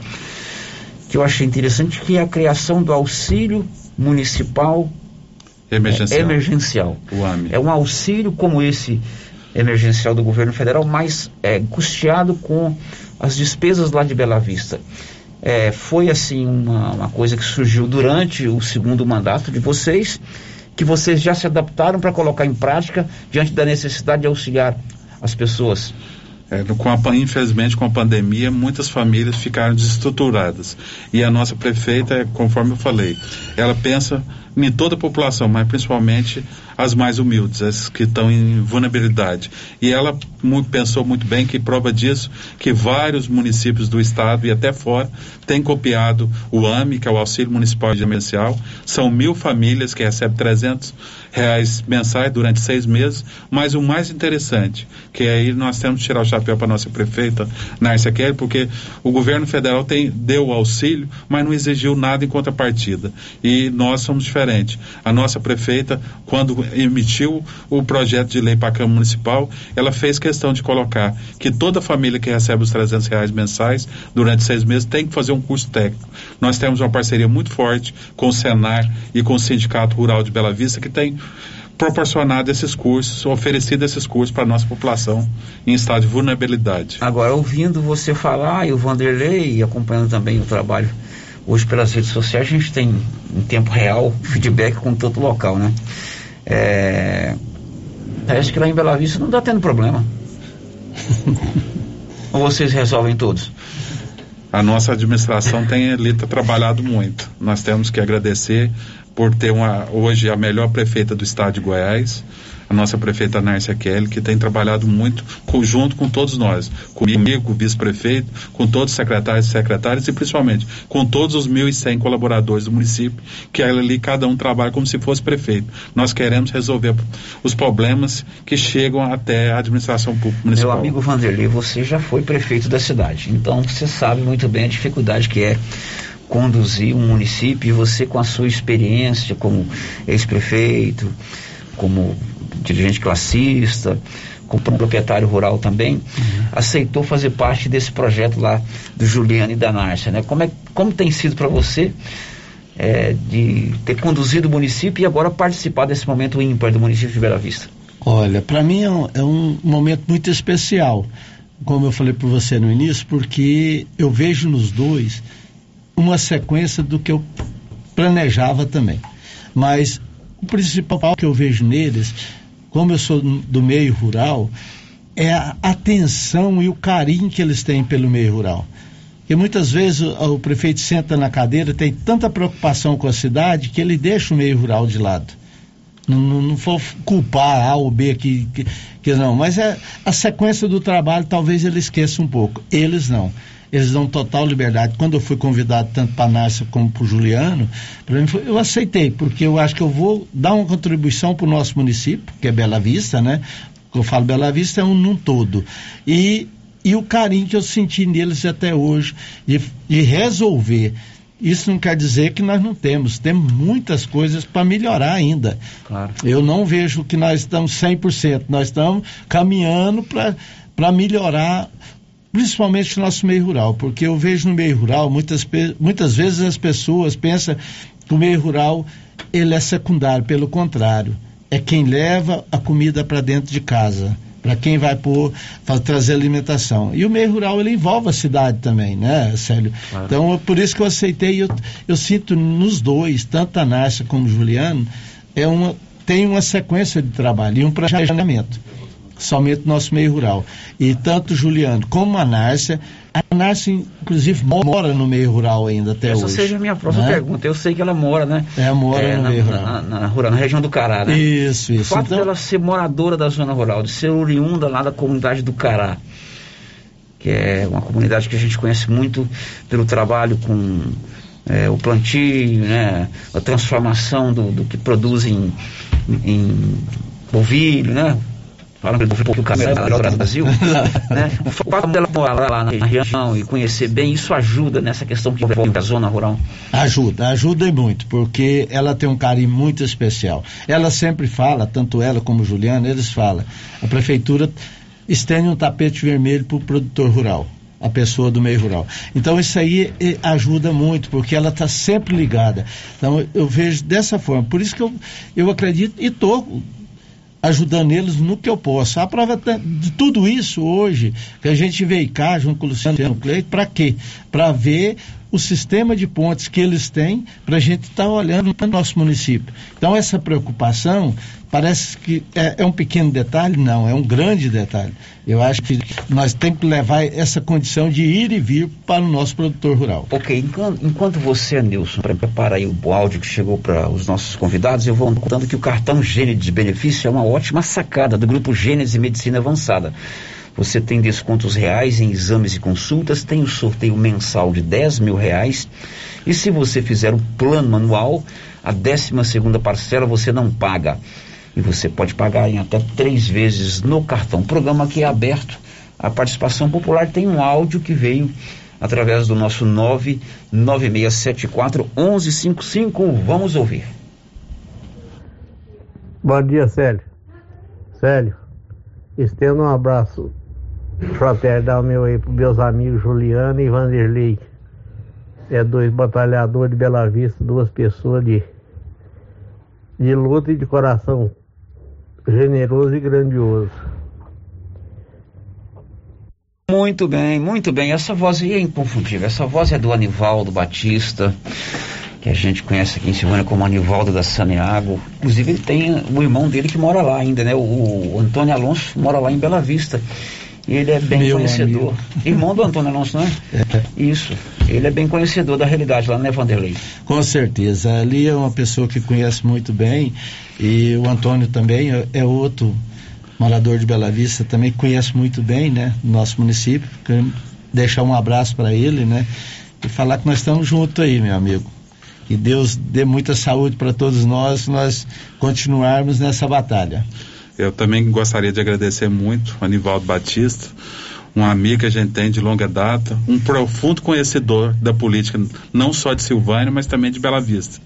Que eu achei interessante que é a criação do auxílio municipal Emergencial. É, emergencial. É um auxílio como esse emergencial do governo federal, mas é, custeado com as despesas lá de Bela Vista. É, foi assim uma, uma coisa que surgiu durante o segundo mandato de vocês, que vocês já se adaptaram para colocar em prática diante da necessidade de auxiliar as pessoas. É, com a, infelizmente, com a pandemia, muitas famílias ficaram desestruturadas. E a nossa prefeita, conforme eu falei, ela pensa em toda a população, mas principalmente as mais humildes, as que estão em vulnerabilidade. E ela muito, pensou muito bem que prova disso que vários municípios do estado e até fora têm copiado o AME, que é o Auxílio Municipal de Emergencial. São mil famílias que recebem 300 reais mensais durante seis meses. Mas o mais interessante, que aí nós temos que tirar o chapéu para nossa prefeita Nárcia Kelly, porque o governo federal tem, deu o auxílio, mas não exigiu nada em contrapartida. E nós somos diferentes. A nossa prefeita, quando emitiu o projeto de lei para a Câmara Municipal, ela fez questão de colocar que toda família que recebe os 300 reais mensais durante seis meses tem que fazer um curso técnico. Nós temos uma parceria muito forte com o Senar e com o Sindicato Rural de Bela Vista, que tem proporcionado esses cursos, oferecido esses cursos para a nossa população em estado de vulnerabilidade. Agora, ouvindo você falar, e o Vanderlei, e acompanhando também o trabalho hoje pelas redes sociais, a gente tem em tempo real feedback com todo local, né? É, parece que lá em Bela Vista não está tendo problema. [laughs] Ou vocês resolvem todos? A nossa administração tem ali trabalhado muito. Nós temos que agradecer por ter uma, hoje a melhor prefeita do estado de Goiás. A nossa prefeita Nárcia Kelly, que tem trabalhado muito junto com todos nós, comigo, vice-prefeito, com todos os secretários e secretárias e principalmente com todos os 1.100 colaboradores do município, que ali cada um trabalha como se fosse prefeito. Nós queremos resolver os problemas que chegam até a administração pública municipal. Meu amigo Vanderlei, você já foi prefeito da cidade, então você sabe muito bem a dificuldade que é conduzir um município e você com a sua experiência como ex-prefeito, como dirigente classista, como proprietário rural também, uhum. aceitou fazer parte desse projeto lá do Juliano e da Nárcia, né? Como, é, como tem sido para você é, de ter conduzido o município e agora participar desse momento ímpar do município de Bela Vista? Olha, para mim é um, é um momento muito especial, como eu falei para você no início, porque eu vejo nos dois uma sequência do que eu planejava também. Mas o principal que eu vejo neles, como eu sou do meio rural, é a atenção e o carinho que eles têm pelo meio rural. Porque muitas vezes o, o prefeito senta na cadeira, tem tanta preocupação com a cidade que ele deixa o meio rural de lado. Não, não, for culpar A ou B que, que, que não, mas é a sequência do trabalho talvez ele esqueça um pouco. Eles não eles dão total liberdade. Quando eu fui convidado tanto para a Nárcia como para o Juliano, para mim foi, eu aceitei, porque eu acho que eu vou dar uma contribuição para o nosso município, que é Bela Vista, né? Eu falo Bela Vista é um num todo. E, e o carinho que eu senti neles até hoje, de, de resolver. Isso não quer dizer que nós não temos, temos muitas coisas para melhorar ainda. Claro. Eu não vejo que nós estamos 100%, nós estamos caminhando para melhorar principalmente no nosso meio rural, porque eu vejo no meio rural, muitas, muitas vezes as pessoas pensam que o meio rural ele é secundário, pelo contrário, é quem leva a comida para dentro de casa, para quem vai pôr, para trazer alimentação. E o meio rural ele envolve a cidade também, né, Célio? Claro. Então, é por isso que eu aceitei, eu, eu sinto nos dois, tanto a Nárcia como o Juliano, é uma, tem uma sequência de trabalho e um planejamento somente no nosso meio rural. E tanto Juliano como a Nárcia, a Nárcia, inclusive, mora no meio rural ainda até Essa hoje. Essa seja a minha próxima né? pergunta. Eu sei que ela mora, né? É, mora é, no na, meio rural. Na, na, rural, na região do Cará, né? Isso, isso. O fato então... dela ser moradora da zona rural, de ser oriunda lá da comunidade do Cará, que é uma comunidade que a gente conhece muito pelo trabalho com é, o plantio, né? A transformação do, do que produzem em, em ovilho, né? Falando pouco do caminho do Brasil, né? [laughs] O fato dela morar lá na região e conhecer bem, isso ajuda nessa questão que envolve a zona rural? Ajuda, ajuda e muito, porque ela tem um carinho muito especial. Ela sempre fala, tanto ela como o Juliano, eles falam, a prefeitura estende um tapete vermelho para o produtor rural a pessoa do meio rural. Então isso aí eh, ajuda muito, porque ela está sempre ligada. Então eu vejo dessa forma. Por isso que eu, eu acredito e estou ajudando eles no que eu posso. A prova de tudo isso hoje, que a gente veio cá junto com o Luciano Cleito, para quê? Para ver o sistema de pontes que eles têm para a gente estar tá olhando para o nosso município. Então, essa preocupação parece que é, é, um pequeno detalhe, não, é um grande detalhe. Eu acho que nós temos que levar essa condição de ir e vir para o nosso produtor rural. Ok, enquanto, enquanto você, Nilson, prepara aí o áudio que chegou para os nossos convidados, eu vou contando que o cartão Gênesis Benefício é uma ótima sacada do grupo Gênesis Medicina Avançada. Você tem descontos reais em exames e consultas, tem o sorteio mensal de 10 mil reais. E se você fizer o plano anual, a 12 segunda parcela você não paga. E você pode pagar em até três vezes no cartão. Programa que é aberto. A participação popular tem um áudio que veio através do nosso 99674 1155. Vamos ouvir. Bom dia, Célio. Célio, estendo um abraço fraternal meu aí para meus amigos Juliano e Vanderlei. É dois batalhadores de Bela Vista, duas pessoas de, de luta e de coração generoso e grandioso. Muito bem, muito bem. Essa voz é inconfundível. Essa voz é do Anivaldo Batista, que a gente conhece aqui em Silvânia como Anivaldo da Saneago. Inclusive, ele tem o irmão dele que mora lá ainda, né? O Antônio Alonso mora lá em Bela Vista. Ele é bem Meu conhecedor. amigo. Irmão do Antônio Alonso, não é? Isso. Ele é bem conhecedor da realidade lá, né, Vanderlei? Com certeza. Ali é uma pessoa que conhece muito bem e o Antônio também é- é outro morador de Bela Vista, também conhece muito bem, né, nosso município. Quero Deixar um abraço para ele, né, e falar que nós estamos juntos aí, meu amigo. Que Deus dê muita saúde para todos nós, nós continuarmos nessa batalha. Eu também gostaria de agradecer muito o Anivaldo Batista, um amigo que a gente tem de longa data, um profundo conhecedor da política, não só de Silvânia, mas também de Bela Vista.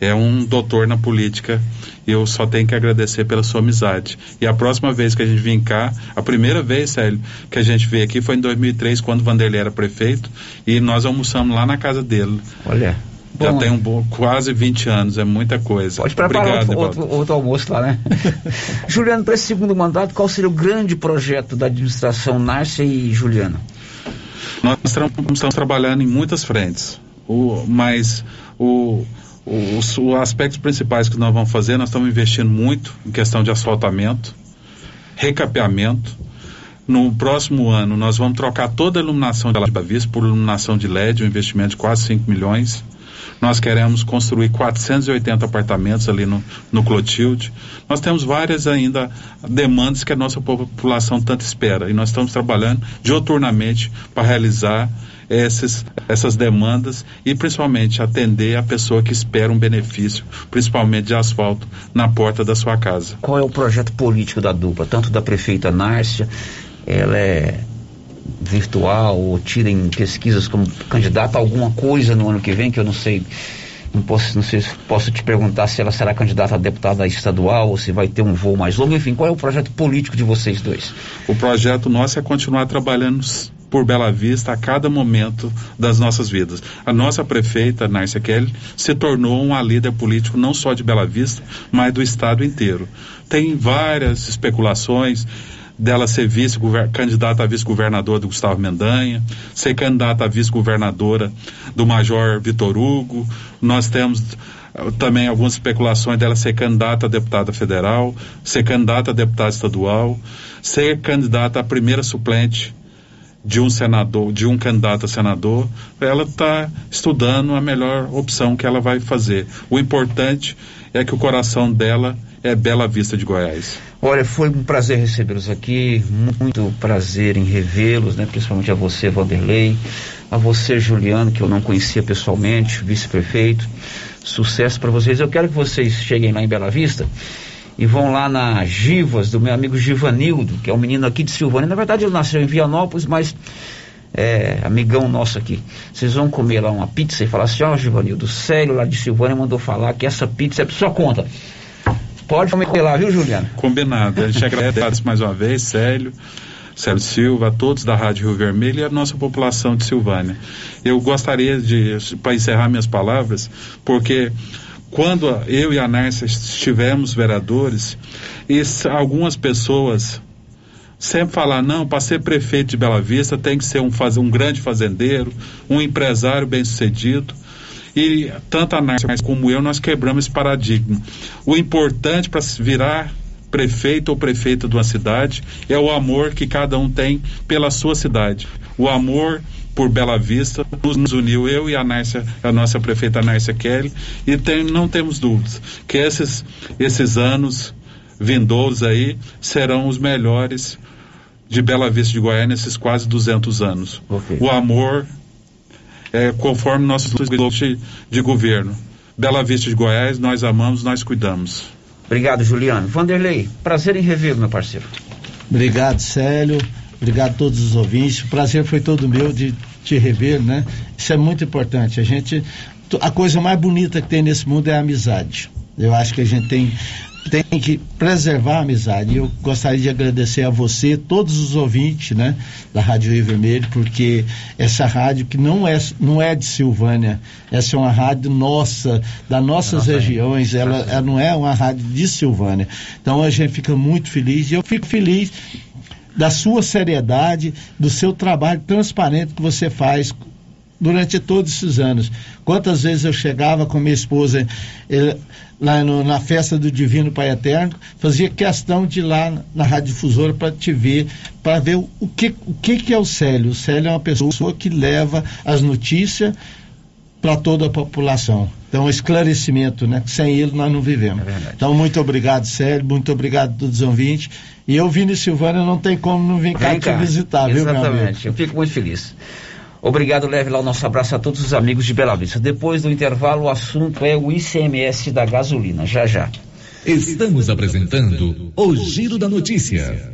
É um doutor na política e eu só tenho que agradecer pela sua amizade. E a próxima vez que a gente vir cá, a primeira vez, Célio, que a gente veio aqui foi em 2003, quando Vanderlei era prefeito, e nós almoçamos lá na casa dele. Olha. Já Bom, tem um bom, quase 20 anos, é muita coisa. Pode preparar Obrigado, outro, outro, outro almoço lá, né? [laughs] Juliano, para esse segundo mandato, qual seria o grande projeto da administração Nárcia e Juliana? Nós estamos trabalhando em muitas frentes, o, mas o, os, os aspectos principais que nós vamos fazer, nós estamos investindo muito em questão de asfaltamento, recapeamento. No próximo ano, nós vamos trocar toda a iluminação de Bela Vista por iluminação de LED, um investimento de quase 5 milhões. Nós queremos construir 480 apartamentos ali no, no Clotilde. Nós temos várias ainda demandas que a nossa população tanto espera. E nós estamos trabalhando dioturnamente para realizar esses, essas demandas e principalmente atender a pessoa que espera um benefício, principalmente de asfalto, na porta da sua casa. Qual é o projeto político da dupla, tanto da prefeita Nárcia, ela é virtual ou tira em pesquisas como candidata a alguma coisa no ano que vem, que eu não sei, não posso, não sei se posso te perguntar se ela será candidata a deputada estadual ou se vai ter um voo mais longo, enfim, qual é o projeto político de vocês dois? O projeto nosso é continuar trabalhando por Bela Vista a cada momento das nossas vidas. A nossa prefeita, Nárcia Kelly, se tornou uma líder político não só de Bela Vista, mas do estado inteiro. Tem várias especulações dela ser vice candidata a vice-governadora do Gustavo Mendanha, ser candidata a vice-governadora do Major Vitor Hugo. Nós temos eh, também algumas especulações dela ser candidata a deputada federal, ser candidata a deputada estadual, ser candidata a primeira suplente de um senador, de um candidato a senador, ela está estudando a melhor opção que ela vai fazer. O importante é que o coração dela é Bela Vista de Goiás. Olha, foi um prazer recebê-los aqui, muito prazer em revê-los, né? principalmente a você, Vanderlei, a você, Juliano, que eu não conhecia pessoalmente, vice-prefeito. Sucesso para vocês. Eu quero que vocês cheguem lá em Bela Vista e vão lá na Givas, do meu amigo Givanildo, que é um menino aqui de Silvânia. Na verdade, ele nasceu em Vianópolis, mas é amigão nosso aqui. Vocês vão comer lá uma pizza e falar assim: Ó, Givanildo, o Célio lá de Silvânia mandou falar que essa pizza é por sua conta. Pode comer lá, viu, Juliano? Combinado. A gente agradece mais uma vez, Célio, Célio Silva, a todos da Rádio Rio Vermelho e a nossa população de Silvânia. Eu gostaria de, para encerrar minhas palavras, porque quando eu e a Nárcia estivemos vereadores, s- algumas pessoas sempre falar não, para ser prefeito de Bela Vista tem que ser um, faz- um grande fazendeiro, um empresário bem sucedido. E tanto a Nárcia como eu, nós quebramos esse paradigma. O importante para virar prefeito ou prefeita de uma cidade é o amor que cada um tem pela sua cidade. O amor por Bela Vista nos uniu, eu e a Nárcia, a nossa prefeita Nárcia Kelly, e tem- não temos dúvidas que esses, esses anos vindouros aí serão os melhores de Bela Vista de Goiás nesses quase 200 anos. O amor é conforme nosso de, de governo. Bela Vista de Goiás, nós amamos, nós cuidamos. Obrigado, Juliano. Vanderlei, prazer em revê-lo, meu parceiro. Obrigado, Célio. Obrigado a todos os ouvintes. O prazer foi todo meu de te rever, né? Isso é muito importante. A gente, a coisa mais bonita que tem nesse mundo é a amizade. Eu acho que a gente tem tem que preservar a amizade. Eu gostaria de agradecer a você, todos os ouvintes, né, da Rádio Rio Vermelho, porque essa rádio que não é não é de Silvânia, essa é uma rádio nossa, das nossas regiões, ela, ela não é uma rádio de Silvânia. Então a gente fica muito feliz e eu fico feliz da sua seriedade, do seu trabalho transparente que você faz durante todos esses anos. Quantas vezes eu chegava com minha esposa eh, lá no, na festa do Divino Pai Eterno, fazia questão de ir lá na Rádio Difusora para te ver, para ver o, o, que, o que, que é o Célio. O Célio é uma pessoa que leva as notícias para toda a população. Então, esclarecimento, né? Sem ele nós não vivemos. É então, muito obrigado, Célio, muito obrigado a todos os ouvintes. E eu, Vini Silvânia, não tem como não vir cá, cá te visitar, Exatamente. viu, meu amigo? Exatamente, eu fico muito feliz. Obrigado, leve lá o nosso abraço a todos os amigos de Bela Vista. Depois do intervalo, o assunto é o ICMS da gasolina. Já, já. Estamos apresentando o Giro da Notícia.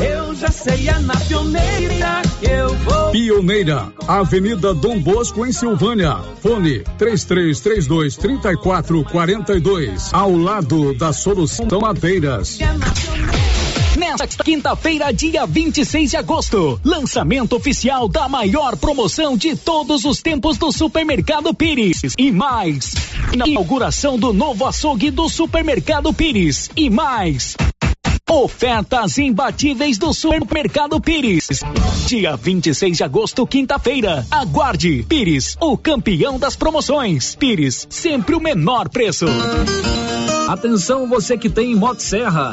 Eu já sei, é na Pioneira que eu vou. Pioneira, Avenida Dom Bosco, em Silvânia. Fone 3332 3442. Ao lado da Solução Madeiras. Nesta quinta-feira, dia 26 de agosto, lançamento oficial da maior promoção de todos os tempos do Supermercado Pires. E mais, inauguração do novo açougue do Supermercado Pires. E mais. Ofertas imbatíveis do Supermercado Pires. Dia 26 de agosto, quinta-feira. Aguarde. Pires, o campeão das promoções. Pires, sempre o menor preço. Atenção você que tem Motosserra.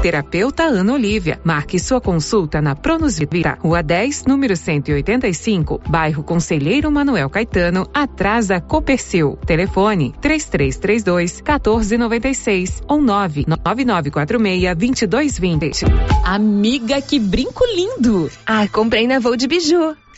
Terapeuta Ana Olivia. Marque sua consulta na Pronus Vita, Rua 10, número 185, bairro Conselheiro Manuel Caetano, atrás da Copercil. Telefone 3332 1496 ou 99946 2220. Amiga, que brinco lindo! Ah, comprei na Voo de Biju.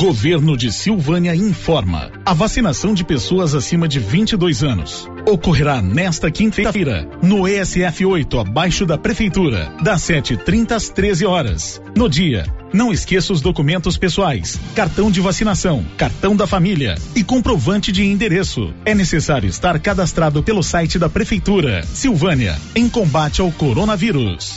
Governo de Silvânia informa. A vacinação de pessoas acima de 22 anos ocorrerá nesta quinta-feira no ESF 8, abaixo da prefeitura, das 7h30 às 13 horas. No dia, não esqueça os documentos pessoais, cartão de vacinação, cartão da família e comprovante de endereço. É necessário estar cadastrado pelo site da prefeitura. Silvânia, em combate ao coronavírus.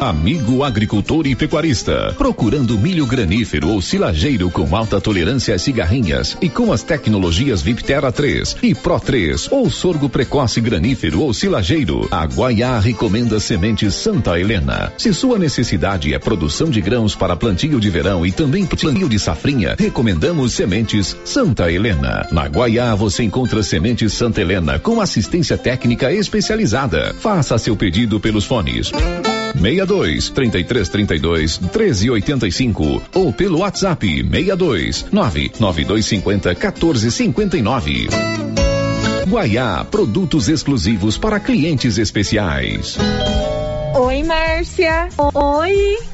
Amigo agricultor e pecuarista, procurando milho granífero ou silageiro com alta tolerância às cigarrinhas e com as tecnologias Viptera 3 e Pro 3 ou sorgo precoce granífero ou silageiro, a Guaiá recomenda sementes Santa Helena. Se sua necessidade é produção de grãos para plantio de verão e também plantio de safrinha, recomendamos sementes Santa Helena. Na Guaiá você encontra sementes Santa Helena com assistência técnica especializada. Faça seu pedido pelos fones 62 33 32 13 85 ou pelo WhatsApp 62 99250 14 59. Guaiá, produtos exclusivos para clientes especiais. Oi, Márcia. Oi.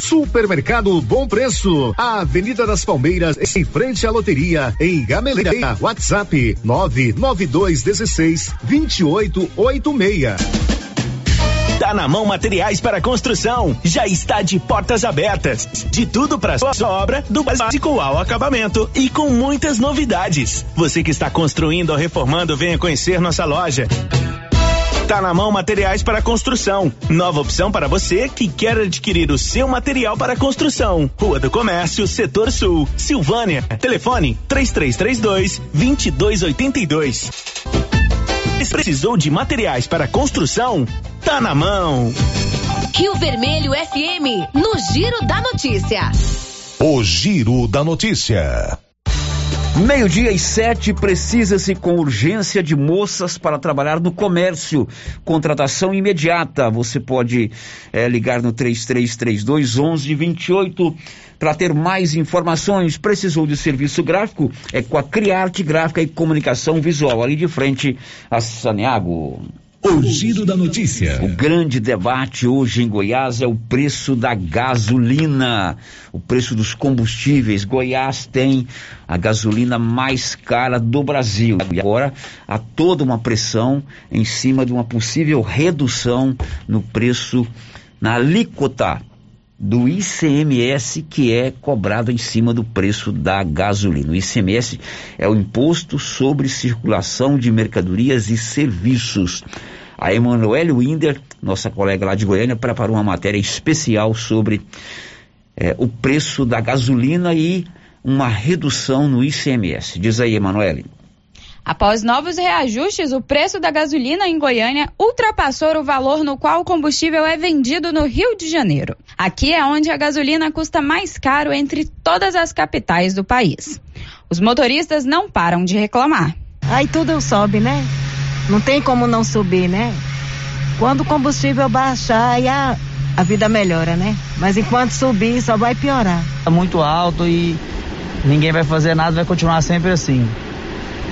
Supermercado Bom Preço, a Avenida das Palmeiras, em frente à loteria, em Gameleira. WhatsApp 99216 2886. Tá na mão materiais para construção. Já está de portas abertas. De tudo para sua obra, do básico ao acabamento e com muitas novidades. Você que está construindo ou reformando, venha conhecer nossa loja. Tá na mão materiais para construção. Nova opção para você que quer adquirir o seu material para construção. Rua do Comércio, Setor Sul, Silvânia. Telefone 3332 2282. Precisou de materiais para construção? Tá na mão. Rio Vermelho FM, no Giro da Notícia. O Giro da Notícia. Meio-dia e sete, precisa-se com urgência de moças para trabalhar no comércio. Contratação imediata. Você pode é, ligar no 3332 1128 para ter mais informações. Precisou de serviço gráfico? É com a Criarte Gráfica e Comunicação Visual, ali de frente a Saneago. O giro da notícia. O grande debate hoje em Goiás é o preço da gasolina, o preço dos combustíveis. Goiás tem a gasolina mais cara do Brasil. E agora há toda uma pressão em cima de uma possível redução no preço, na alíquota do ICMS que é cobrado em cima do preço da gasolina. O ICMS é o Imposto sobre Circulação de Mercadorias e Serviços. A Emanuele Winder, nossa colega lá de Goiânia, preparou uma matéria especial sobre é, o preço da gasolina e uma redução no ICMS. Diz aí, Emanuele. Após novos reajustes, o preço da gasolina em Goiânia ultrapassou o valor no qual o combustível é vendido no Rio de Janeiro. Aqui é onde a gasolina custa mais caro entre todas as capitais do país. Os motoristas não param de reclamar. Aí tudo sobe, né? Não tem como não subir, né? Quando o combustível baixar, aí a, a vida melhora, né? Mas enquanto subir, só vai piorar. Tá muito alto e ninguém vai fazer nada, vai continuar sempre assim.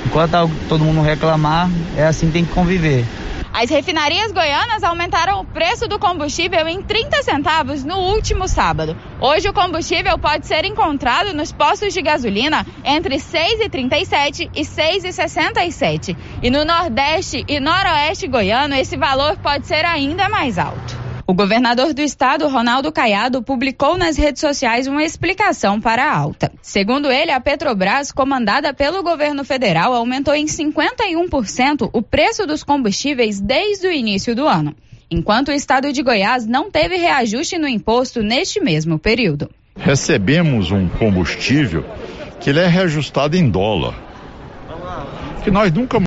Enquanto todo mundo reclamar, é assim que tem que conviver. As refinarias goianas aumentaram o preço do combustível em 30 centavos no último sábado. Hoje o combustível pode ser encontrado nos postos de gasolina entre 6,37 e 6,67. E no Nordeste e Noroeste goiano esse valor pode ser ainda mais alto. O governador do estado, Ronaldo Caiado, publicou nas redes sociais uma explicação para a alta. Segundo ele, a Petrobras, comandada pelo governo federal, aumentou em 51% o preço dos combustíveis desde o início do ano, enquanto o estado de Goiás não teve reajuste no imposto neste mesmo período. Recebemos um combustível que ele é reajustado em dólar que nós nunca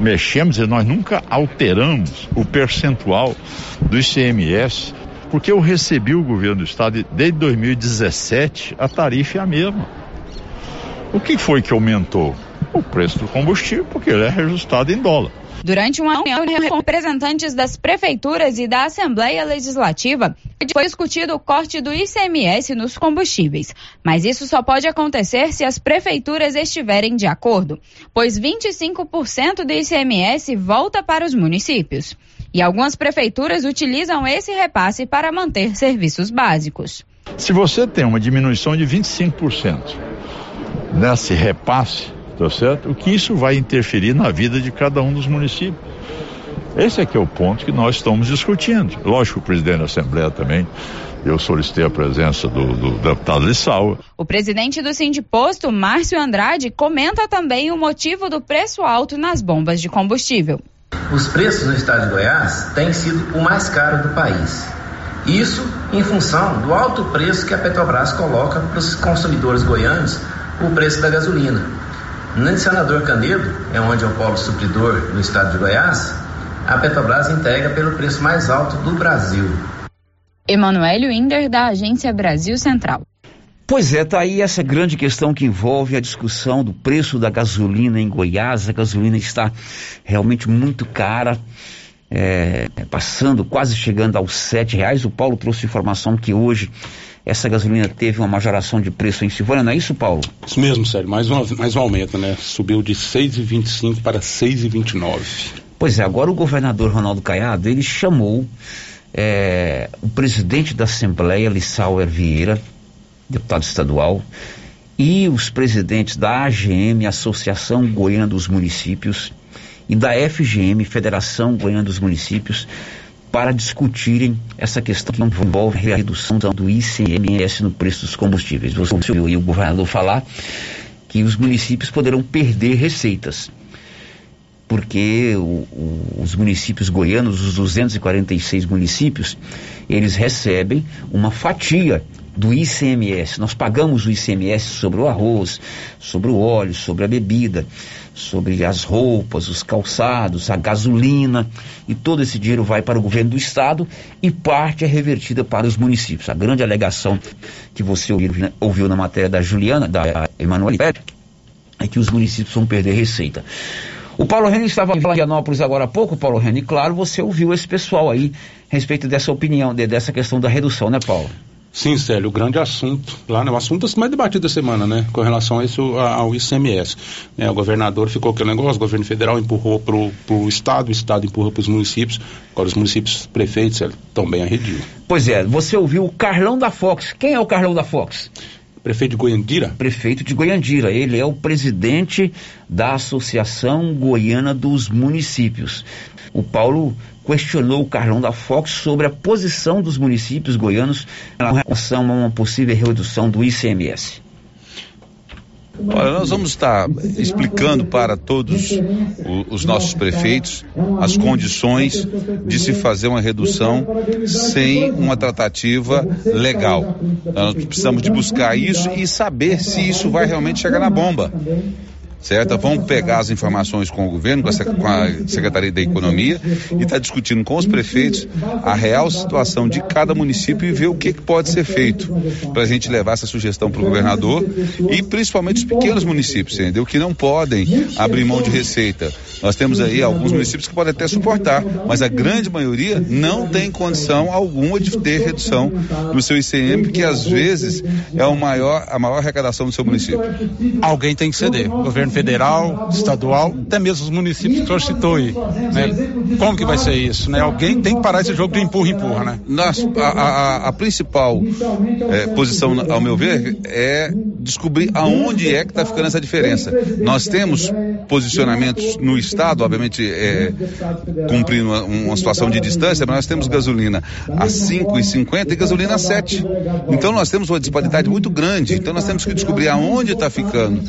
mexemos e nós nunca alteramos o percentual do ICMS, porque eu recebi o governo do estado desde 2017 a tarifa é a mesma. O que foi que aumentou? O preço do combustível, porque ele é reajustado em dólar. Durante uma reunião com representantes das prefeituras e da Assembleia Legislativa, foi discutido o corte do ICMS nos combustíveis. Mas isso só pode acontecer se as prefeituras estiverem de acordo, pois 25% do ICMS volta para os municípios. E algumas prefeituras utilizam esse repasse para manter serviços básicos. Se você tem uma diminuição de 25% nesse repasse, tá certo? O que isso vai interferir na vida de cada um dos municípios. Esse é que é o ponto que nós estamos discutindo. Lógico, o presidente da Assembleia também eu solicitei a presença do, do deputado Lissau. O presidente do Sindiposto, Márcio Andrade, comenta também o motivo do preço alto nas bombas de combustível. Os preços no estado de Goiás têm sido o mais caro do país. Isso em função do alto preço que a Petrobras coloca para os consumidores goianos o preço da gasolina. No senador Canedo, é onde é o polo supridor no estado de Goiás, a Petrobras entrega pelo preço mais alto do Brasil. Emanuele Winder, da Agência Brasil Central. Pois é, tá aí essa grande questão que envolve a discussão do preço da gasolina em Goiás. A gasolina está realmente muito cara, é, passando, quase chegando aos sete reais. O Paulo trouxe informação que hoje essa gasolina teve uma majoração de preço em Silvânia, não é isso, Paulo? Isso mesmo, Sérgio, mais, uma, mais um aumento, né? Subiu de 6,25 para 6,29. Pois é, agora o governador Ronaldo Caiado, ele chamou é, o presidente da Assembleia, Lissauer Vieira, deputado estadual, e os presidentes da AGM, Associação Goiana dos Municípios, e da FGM, Federação Goiana dos Municípios, para discutirem essa questão que envolve a redução do ICMS no preço dos combustíveis. Você ouviu o governador falar que os municípios poderão perder receitas, porque o, o, os municípios goianos, os 246 municípios, eles recebem uma fatia do ICMS. Nós pagamos o ICMS sobre o arroz, sobre o óleo, sobre a bebida sobre as roupas, os calçados, a gasolina e todo esse dinheiro vai para o governo do estado e parte é revertida para os municípios. A grande alegação que você ouviu, né, ouviu na matéria da Juliana, da Emanuele é que os municípios vão perder receita. O Paulo Reni estava em Florianópolis agora há pouco, Paulo Reni, claro, você ouviu esse pessoal aí a respeito dessa opinião, de, dessa questão da redução, né, Paulo? Sim, Célio, o grande assunto lá, né? O assunto mais debatido da semana, né? Com relação a isso, ao ICMS. Né? O governador ficou aquele negócio, o governo federal empurrou para o Estado, o Estado empurrou para os municípios, agora os municípios prefeitos Célio, também arrediam. Pois é, você ouviu o Carlão da Fox. Quem é o Carlão da Fox? Prefeito de Goiandira? Prefeito de Goiandira. Ele é o presidente da Associação Goiana dos Municípios. O Paulo questionou o Carlão da Fox sobre a posição dos municípios goianos em relação a uma possível redução do ICMS. Olha, nós vamos estar explicando para todos os nossos prefeitos as condições de se fazer uma redução sem uma tratativa legal. Nós precisamos de buscar isso e saber se isso vai realmente chegar na bomba. Certo? Vão pegar as informações com o governo, com a, com a Secretaria da Economia e está discutindo com os prefeitos a real situação de cada município e ver o que, que pode ser feito para a gente levar essa sugestão para o governador e principalmente os pequenos municípios, entendeu? Que não podem abrir mão de receita. Nós temos aí alguns municípios que podem até suportar, mas a grande maioria não tem condição alguma de ter redução no seu ICM, que às vezes é o maior, a maior arrecadação do seu município. Alguém tem que ceder. Governo federal, estadual, até mesmo os municípios que aí. Né? Como que vai ser isso? Né? Alguém tem que parar esse jogo de empurra-empurra, né? Nas, a, a, a, principal é, posição, ao meu ver, é descobrir aonde é que está ficando essa diferença. Nós temos posicionamentos no Estado, obviamente, é, cumprindo uma, uma, situação de distância, mas nós temos gasolina a 5,50 e gasolina a 7. Então nós temos uma disparidade muito grande. Então nós temos que descobrir aonde está ficando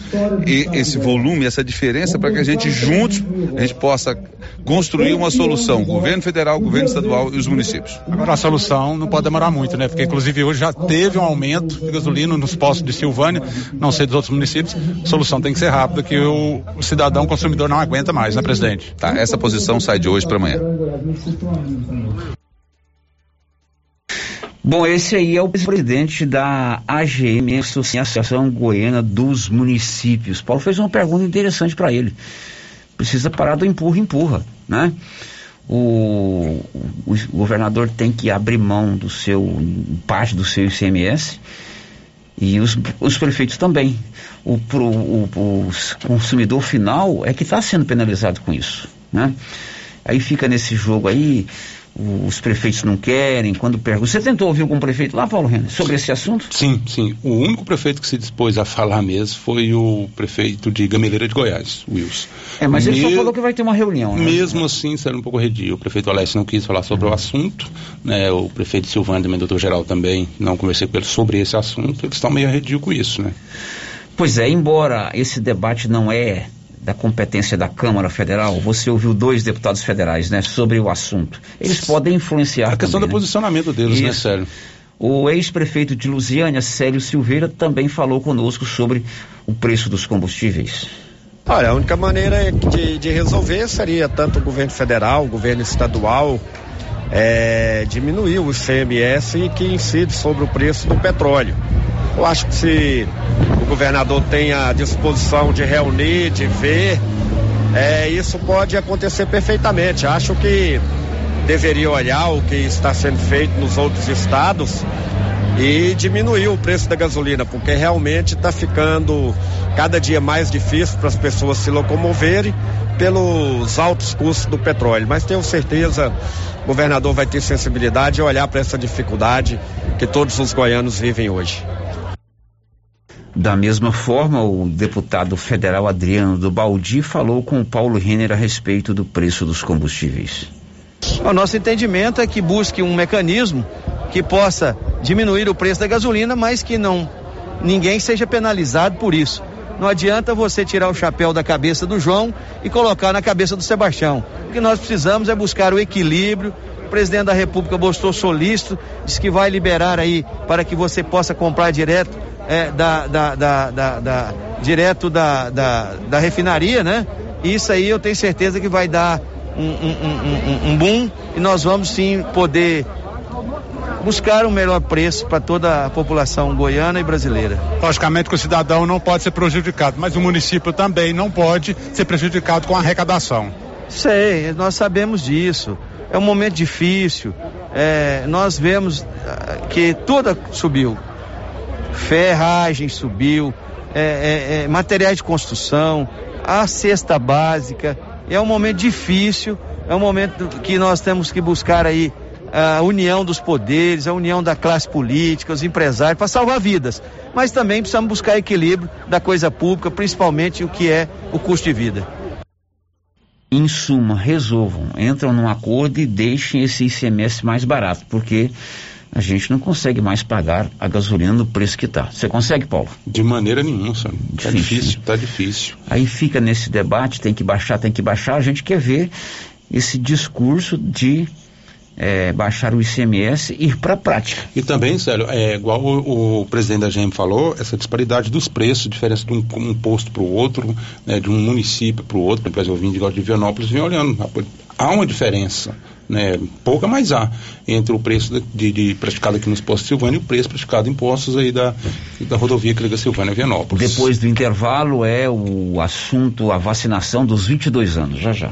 e, esse volume, essa diferença, para que a gente juntos a gente possa construir uma solução. Governo federal, governo estadual e os municípios. Agora a solução não pode demorar muito, né? Porque inclusive hoje já teve um aumento de gasolina nos postos de Silvânia, não sei dos outros municípios. A solução tem que ser rápida, que o, o cidadão consumidor não aguenta mais, né, presidente? Tá, essa posição sai de hoje para amanhã. Bom, esse aí é o presidente da AGM, Associação Goiana dos Municípios. Paulo fez uma pergunta interessante para ele. Precisa parar do empurra-empurra, né? O, o, o, governador tem que abrir mão do seu parte do seu ICMS e os, os prefeitos também. O, pro, o, o consumidor final é que está sendo penalizado com isso, né? Aí fica nesse jogo aí, os prefeitos não querem, quando perguntam. Você tentou ouvir algum prefeito lá, Paulo Renner, sobre esse assunto? Sim, sim. O único prefeito que se dispôs a falar mesmo foi o prefeito de Gameleira de Goiás, Wilson. É, mas ele só falou que vai ter uma reunião, né? Mesmo assim, sendo um pouco redio. O prefeito Alessio não quis falar sobre o assunto, né? O prefeito Silvano, também, doutor Geral, também não conversei com ele sobre esse assunto. Eles estão meio redio com isso, né? Pois é, embora esse debate não é da competência da Câmara Federal, você ouviu dois deputados federais, né, sobre o assunto. Eles podem influenciar. A questão também, do né? posicionamento deles, Isso. né, Sérgio? O ex-prefeito de Lusiânia, Célio Silveira, também falou conosco sobre o preço dos combustíveis. Olha, a única maneira de, de resolver seria tanto o governo federal, o governo estadual, é, diminuir o ICMS que incide sobre o preço do petróleo. Eu acho que se o governador tem a disposição de reunir, de ver, é, isso pode acontecer perfeitamente. Acho que deveria olhar o que está sendo feito nos outros estados e diminuir o preço da gasolina, porque realmente está ficando cada dia mais difícil para as pessoas se locomoverem pelos altos custos do petróleo. Mas tenho certeza o governador vai ter sensibilidade e olhar para essa dificuldade que todos os goianos vivem hoje. Da mesma forma, o deputado federal Adriano do Baldi falou com o Paulo Renner a respeito do preço dos combustíveis. O nosso entendimento é que busque um mecanismo que possa diminuir o preço da gasolina, mas que não ninguém seja penalizado por isso. Não adianta você tirar o chapéu da cabeça do João e colocar na cabeça do Sebastião. O que nós precisamos é buscar o equilíbrio. O presidente da República mostrou solícito, disse que vai liberar aí para que você possa comprar direto é, da, da, da, da, direto da, da, refinaria, né? Isso aí eu tenho certeza que vai dar um, um, um, um boom e nós vamos sim poder buscar um melhor preço para toda a população goiana e brasileira. Logicamente que o cidadão não pode ser prejudicado, mas o município também não pode ser prejudicado com a arrecadação. Sei, nós sabemos disso. É um momento difícil. É, nós vemos uh, que tudo subiu. Ferragem subiu, é, é, é, materiais de construção, a cesta básica. É um momento difícil, é um momento que nós temos que buscar aí a união dos poderes, a união da classe política, os empresários, para salvar vidas. Mas também precisamos buscar equilíbrio da coisa pública, principalmente o que é o custo de vida. Em suma, resolvam, entram num acordo e deixem esse ICMS mais barato, porque a gente não consegue mais pagar a gasolina no preço que está. Você consegue, Paulo? De maneira nenhuma, senhor. Tá difícil, tá difícil. Aí fica nesse debate, tem que baixar, tem que baixar. A gente quer ver esse discurso de é, baixar o ICMS e ir para a prática. E também, Célio, é igual o, o, presidente da GM falou, essa disparidade dos preços, diferença de um, um posto para o outro, né, de um município para o outro, por exemplo, eu vim de, de Vianópolis, vim olhando, há uma diferença né, pouca, mas há, entre o preço de, de, praticado aqui nos postos Silvânia e o preço praticado em postos aí da, da rodovia que liga Silvânia a Vianópolis. Depois do intervalo é o assunto, a vacinação dos 22 anos, já já.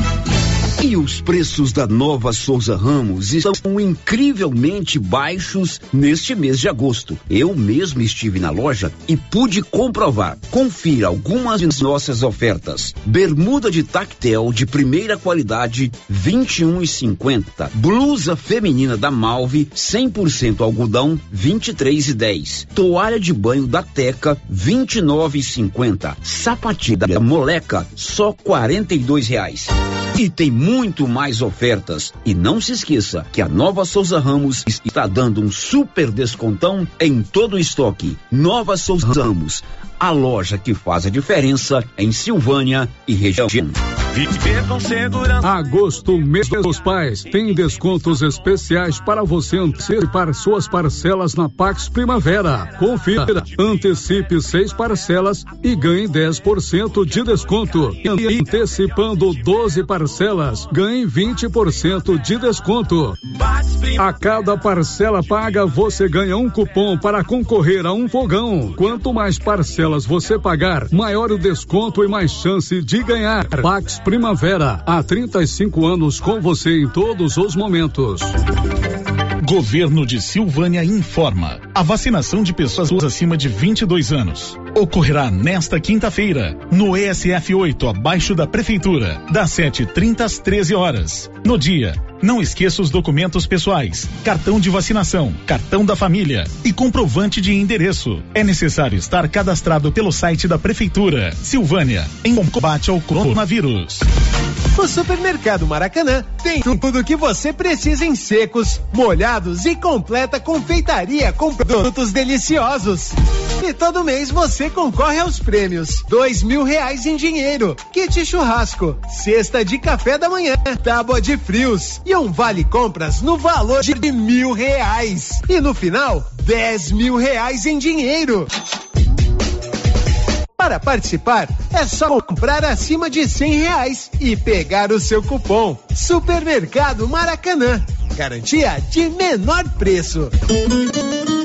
E os preços da nova Souza Ramos estão incrivelmente baixos neste mês de agosto. Eu mesmo estive na loja e pude comprovar. Confira algumas de nossas ofertas. Bermuda de tactel de primeira qualidade, 21,50. Blusa feminina da Malve, 100% algodão, 23,10. Toalha de banho da Teca, 29,50. Sapatilha da Moleca, só 42 reais. E tem muito mais ofertas. E não se esqueça que a nova Souza Ramos está dando um super descontão em todo o estoque. Nova Souza Ramos, a loja que faz a diferença em Silvânia e região. Agosto, mês dos pais, tem descontos especiais para você antecipar suas parcelas na Pax Primavera. Confira, antecipe seis parcelas e ganhe 10% de desconto. E antecipando 12 parcelas, ganhe 20% de desconto. A cada parcela paga, você ganha um cupom para concorrer a um fogão. Quanto mais parcelas você pagar, maior o desconto e mais chance de ganhar. Pax Primavera, há 35 anos com você em todos os momentos. Governo de Silvânia informa. A vacinação de pessoas acima de 22 anos ocorrerá nesta quinta-feira no ESF 8, abaixo da prefeitura, das 7h30 às 13 horas. No dia, não esqueça os documentos pessoais, cartão de vacinação, cartão da família e comprovante de endereço. É necessário estar cadastrado pelo site da Prefeitura. Silvânia, em combate ao coronavírus. O Supermercado Maracanã tem tudo o que você precisa em secos, molhados e completa confeitaria com produtos deliciosos. E todo mês você concorre aos prêmios: dois mil reais em dinheiro, kit churrasco, cesta de café da manhã, tábua de frios e um vale compras no valor de mil reais. E no final, dez mil reais em dinheiro. Para participar, é só comprar acima de cem reais e pegar o seu cupom. Supermercado Maracanã. Garantia de menor preço.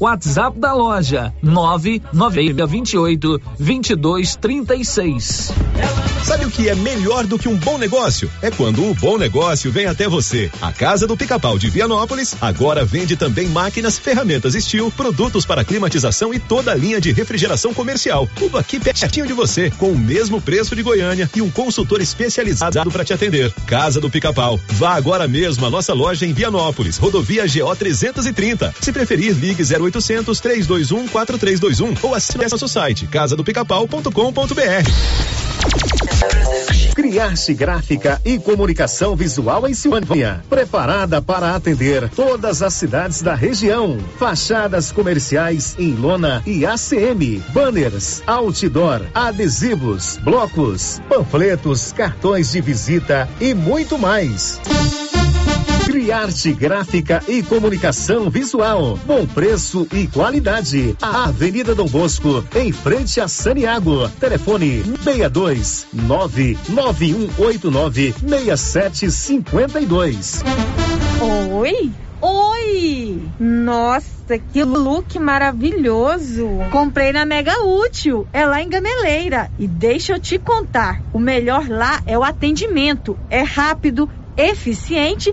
WhatsApp da loja 99628 2236. Sabe o que é melhor do que um bom negócio? É quando o bom negócio vem até você. A Casa do Pica-Pau de Vianópolis agora vende também máquinas, ferramentas Steel, produtos para climatização e toda a linha de refrigeração comercial. Tudo aqui pertinho de você, com o mesmo preço de Goiânia e um consultor especializado para te atender. Casa do Pica-Pau. Vá agora mesmo à nossa loja em Vianópolis, rodovia GO 330. Se preferir, ligue 0800 321 4321 ou acesse nosso site casadopicapau.com.br. Criarte Gráfica e Comunicação Visual em Silvânia. Preparada para atender todas as cidades da região. Fachadas comerciais em lona e ACM. Banners, outdoor, adesivos, blocos, panfletos, cartões de visita e muito mais. Criarte Gráfica e Comunicação Visual. Bom preço e qualidade. A Avenida Dom Bosco, em frente a Saniago. Telefone 62 99189 6752. Oi? Oi! Nossa, que look maravilhoso! Comprei na Mega Útil, é lá em Gameleira. E deixa eu te contar: o melhor lá é o atendimento. É rápido, eficiente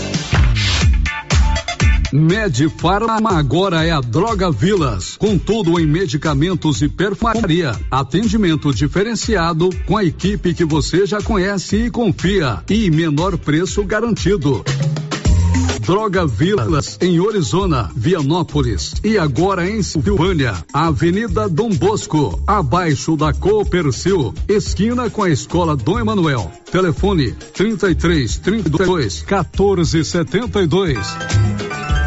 Medifarma agora é a Droga Vilas, com tudo em medicamentos e perfumaria. Atendimento diferenciado com a equipe que você já conhece e confia e menor preço garantido. Droga Vilas, em Orizona, Vianópolis e agora em Silvânia, Avenida Dom Bosco, abaixo da Coopercil, esquina com a Escola Dom Emanuel. Telefone 33 32 14 72.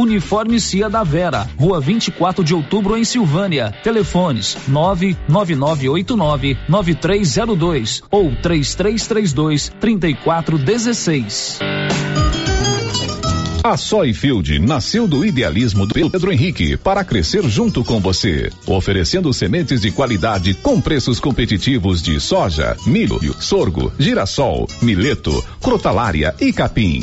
Uniforme Cia da Vera, Rua 24 de Outubro em Silvânia. Telefones 99989 9302 ou 3332 3416. A Soyfield nasceu do idealismo do Pedro Henrique para crescer junto com você, oferecendo sementes de qualidade com preços competitivos de soja, milho, sorgo, girassol, mileto, crotalária e capim.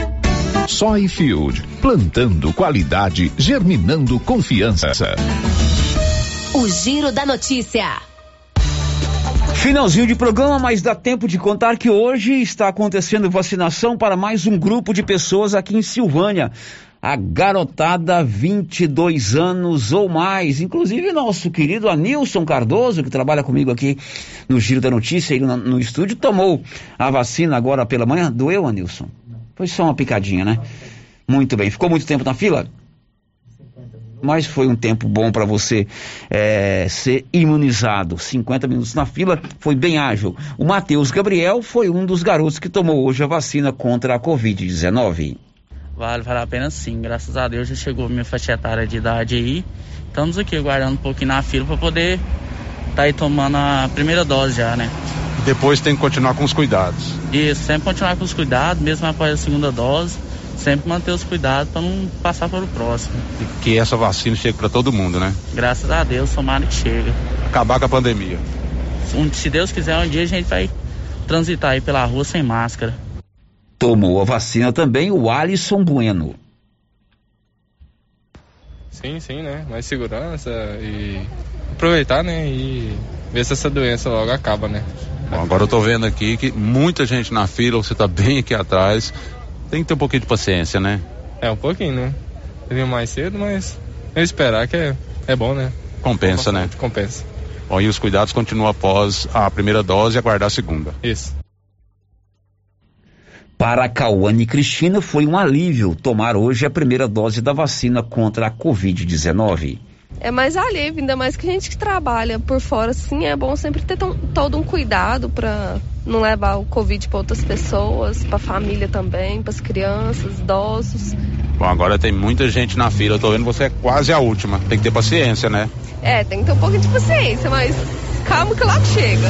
Soyfield, plantando qualidade, germinando confiança. O Giro da Notícia. Finalzinho de programa, mas dá tempo de contar que hoje está acontecendo vacinação para mais um grupo de pessoas aqui em Silvânia a garotada 22 anos ou mais. Inclusive nosso querido Anilson Cardoso, que trabalha comigo aqui no Giro da Notícia, no, no estúdio, tomou a vacina agora pela manhã. Doeu, Anilson? Foi só uma picadinha, né? Muito bem. Ficou muito tempo na fila? Mas foi um tempo bom para você é, ser imunizado. 50 minutos na fila, foi bem ágil. O Matheus Gabriel foi um dos garotos que tomou hoje a vacina contra a Covid-19. Vale, vale a pena sim. Graças a Deus já chegou minha faixa etária de idade aí. Estamos aqui aguardando um pouquinho na fila para poder estar tá aí tomando a primeira dose já, né? Depois tem que continuar com os cuidados. Isso, sempre continuar com os cuidados, mesmo após a segunda dose. Sempre manter os cuidados para não passar para o próximo. E que essa vacina chegue para todo mundo, né? Graças a Deus, tomara que chega. Acabar com a pandemia. Se Deus quiser, um dia a gente vai transitar aí pela rua sem máscara. Tomou a vacina também o Alisson Bueno. Sim, sim, né? Mais segurança e aproveitar, né? E ver se essa doença logo acaba, né? Bom, agora eu tô vendo aqui que muita gente na fila, você tá bem aqui atrás. Tem que ter um pouquinho de paciência, né? É, um pouquinho, né? Eu mais cedo, mas eu esperar que é, é bom, né? Compensa, né? Compensa. Bom, e os cuidados continuam após a primeira dose e aguardar a segunda. Isso. Para Cauane Cristina foi um alívio tomar hoje a primeira dose da vacina contra a Covid-19. É mais alívio, ainda mais que a gente que trabalha por fora, sim, é bom sempre ter todo um cuidado para não levar o Covid para outras pessoas, para a família também, para as crianças, idosos. Bom, agora tem muita gente na fila, eu tô vendo você é quase a última. Tem que ter paciência, né? É, tem que ter um pouco de paciência, mas calma que logo chega.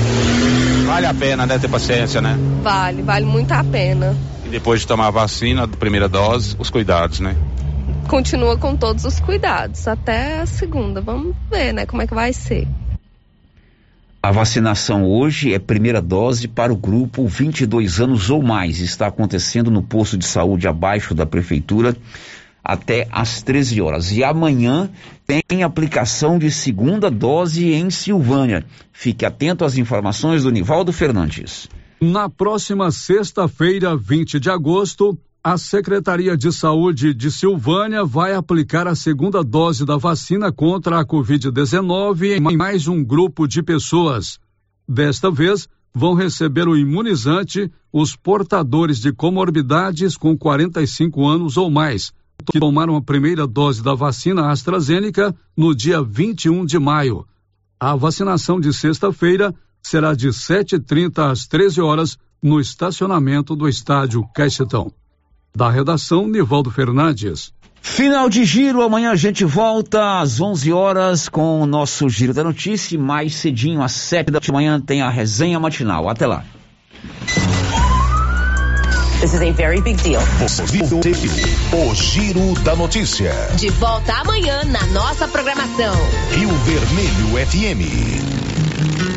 Vale a pena, né, ter paciência, né? Vale, vale muito a pena. E depois de tomar a vacina, a primeira dose, os cuidados, né? Continua com todos os cuidados, até a segunda. Vamos ver, né, como é que vai ser. A vacinação hoje é primeira dose para o grupo 22 anos ou mais. Está acontecendo no posto de saúde abaixo da prefeitura até às 13 horas. E amanhã tem aplicação de segunda dose em Silvânia. Fique atento às informações do Nivaldo Fernandes. Na próxima sexta-feira, 20 de agosto, a Secretaria de Saúde de Silvânia vai aplicar a segunda dose da vacina contra a Covid-19 em mais um grupo de pessoas. Desta vez, vão receber o imunizante os portadores de comorbidades com 45 anos ou mais que tomaram a primeira dose da vacina AstraZeneca no dia 21 de maio. A vacinação de sexta-feira será de 7h30 às 13 horas no estacionamento do estádio Caixetão. Da redação, Nivaldo Fernandes. Final de giro, amanhã a gente volta às 11 horas com o nosso Giro da Notícia. Mais cedinho, às 7 da manhã, tem a resenha matinal. Até lá. This is a very big deal. O Giro da Notícia. De volta amanhã na nossa programação. Rio Vermelho FM.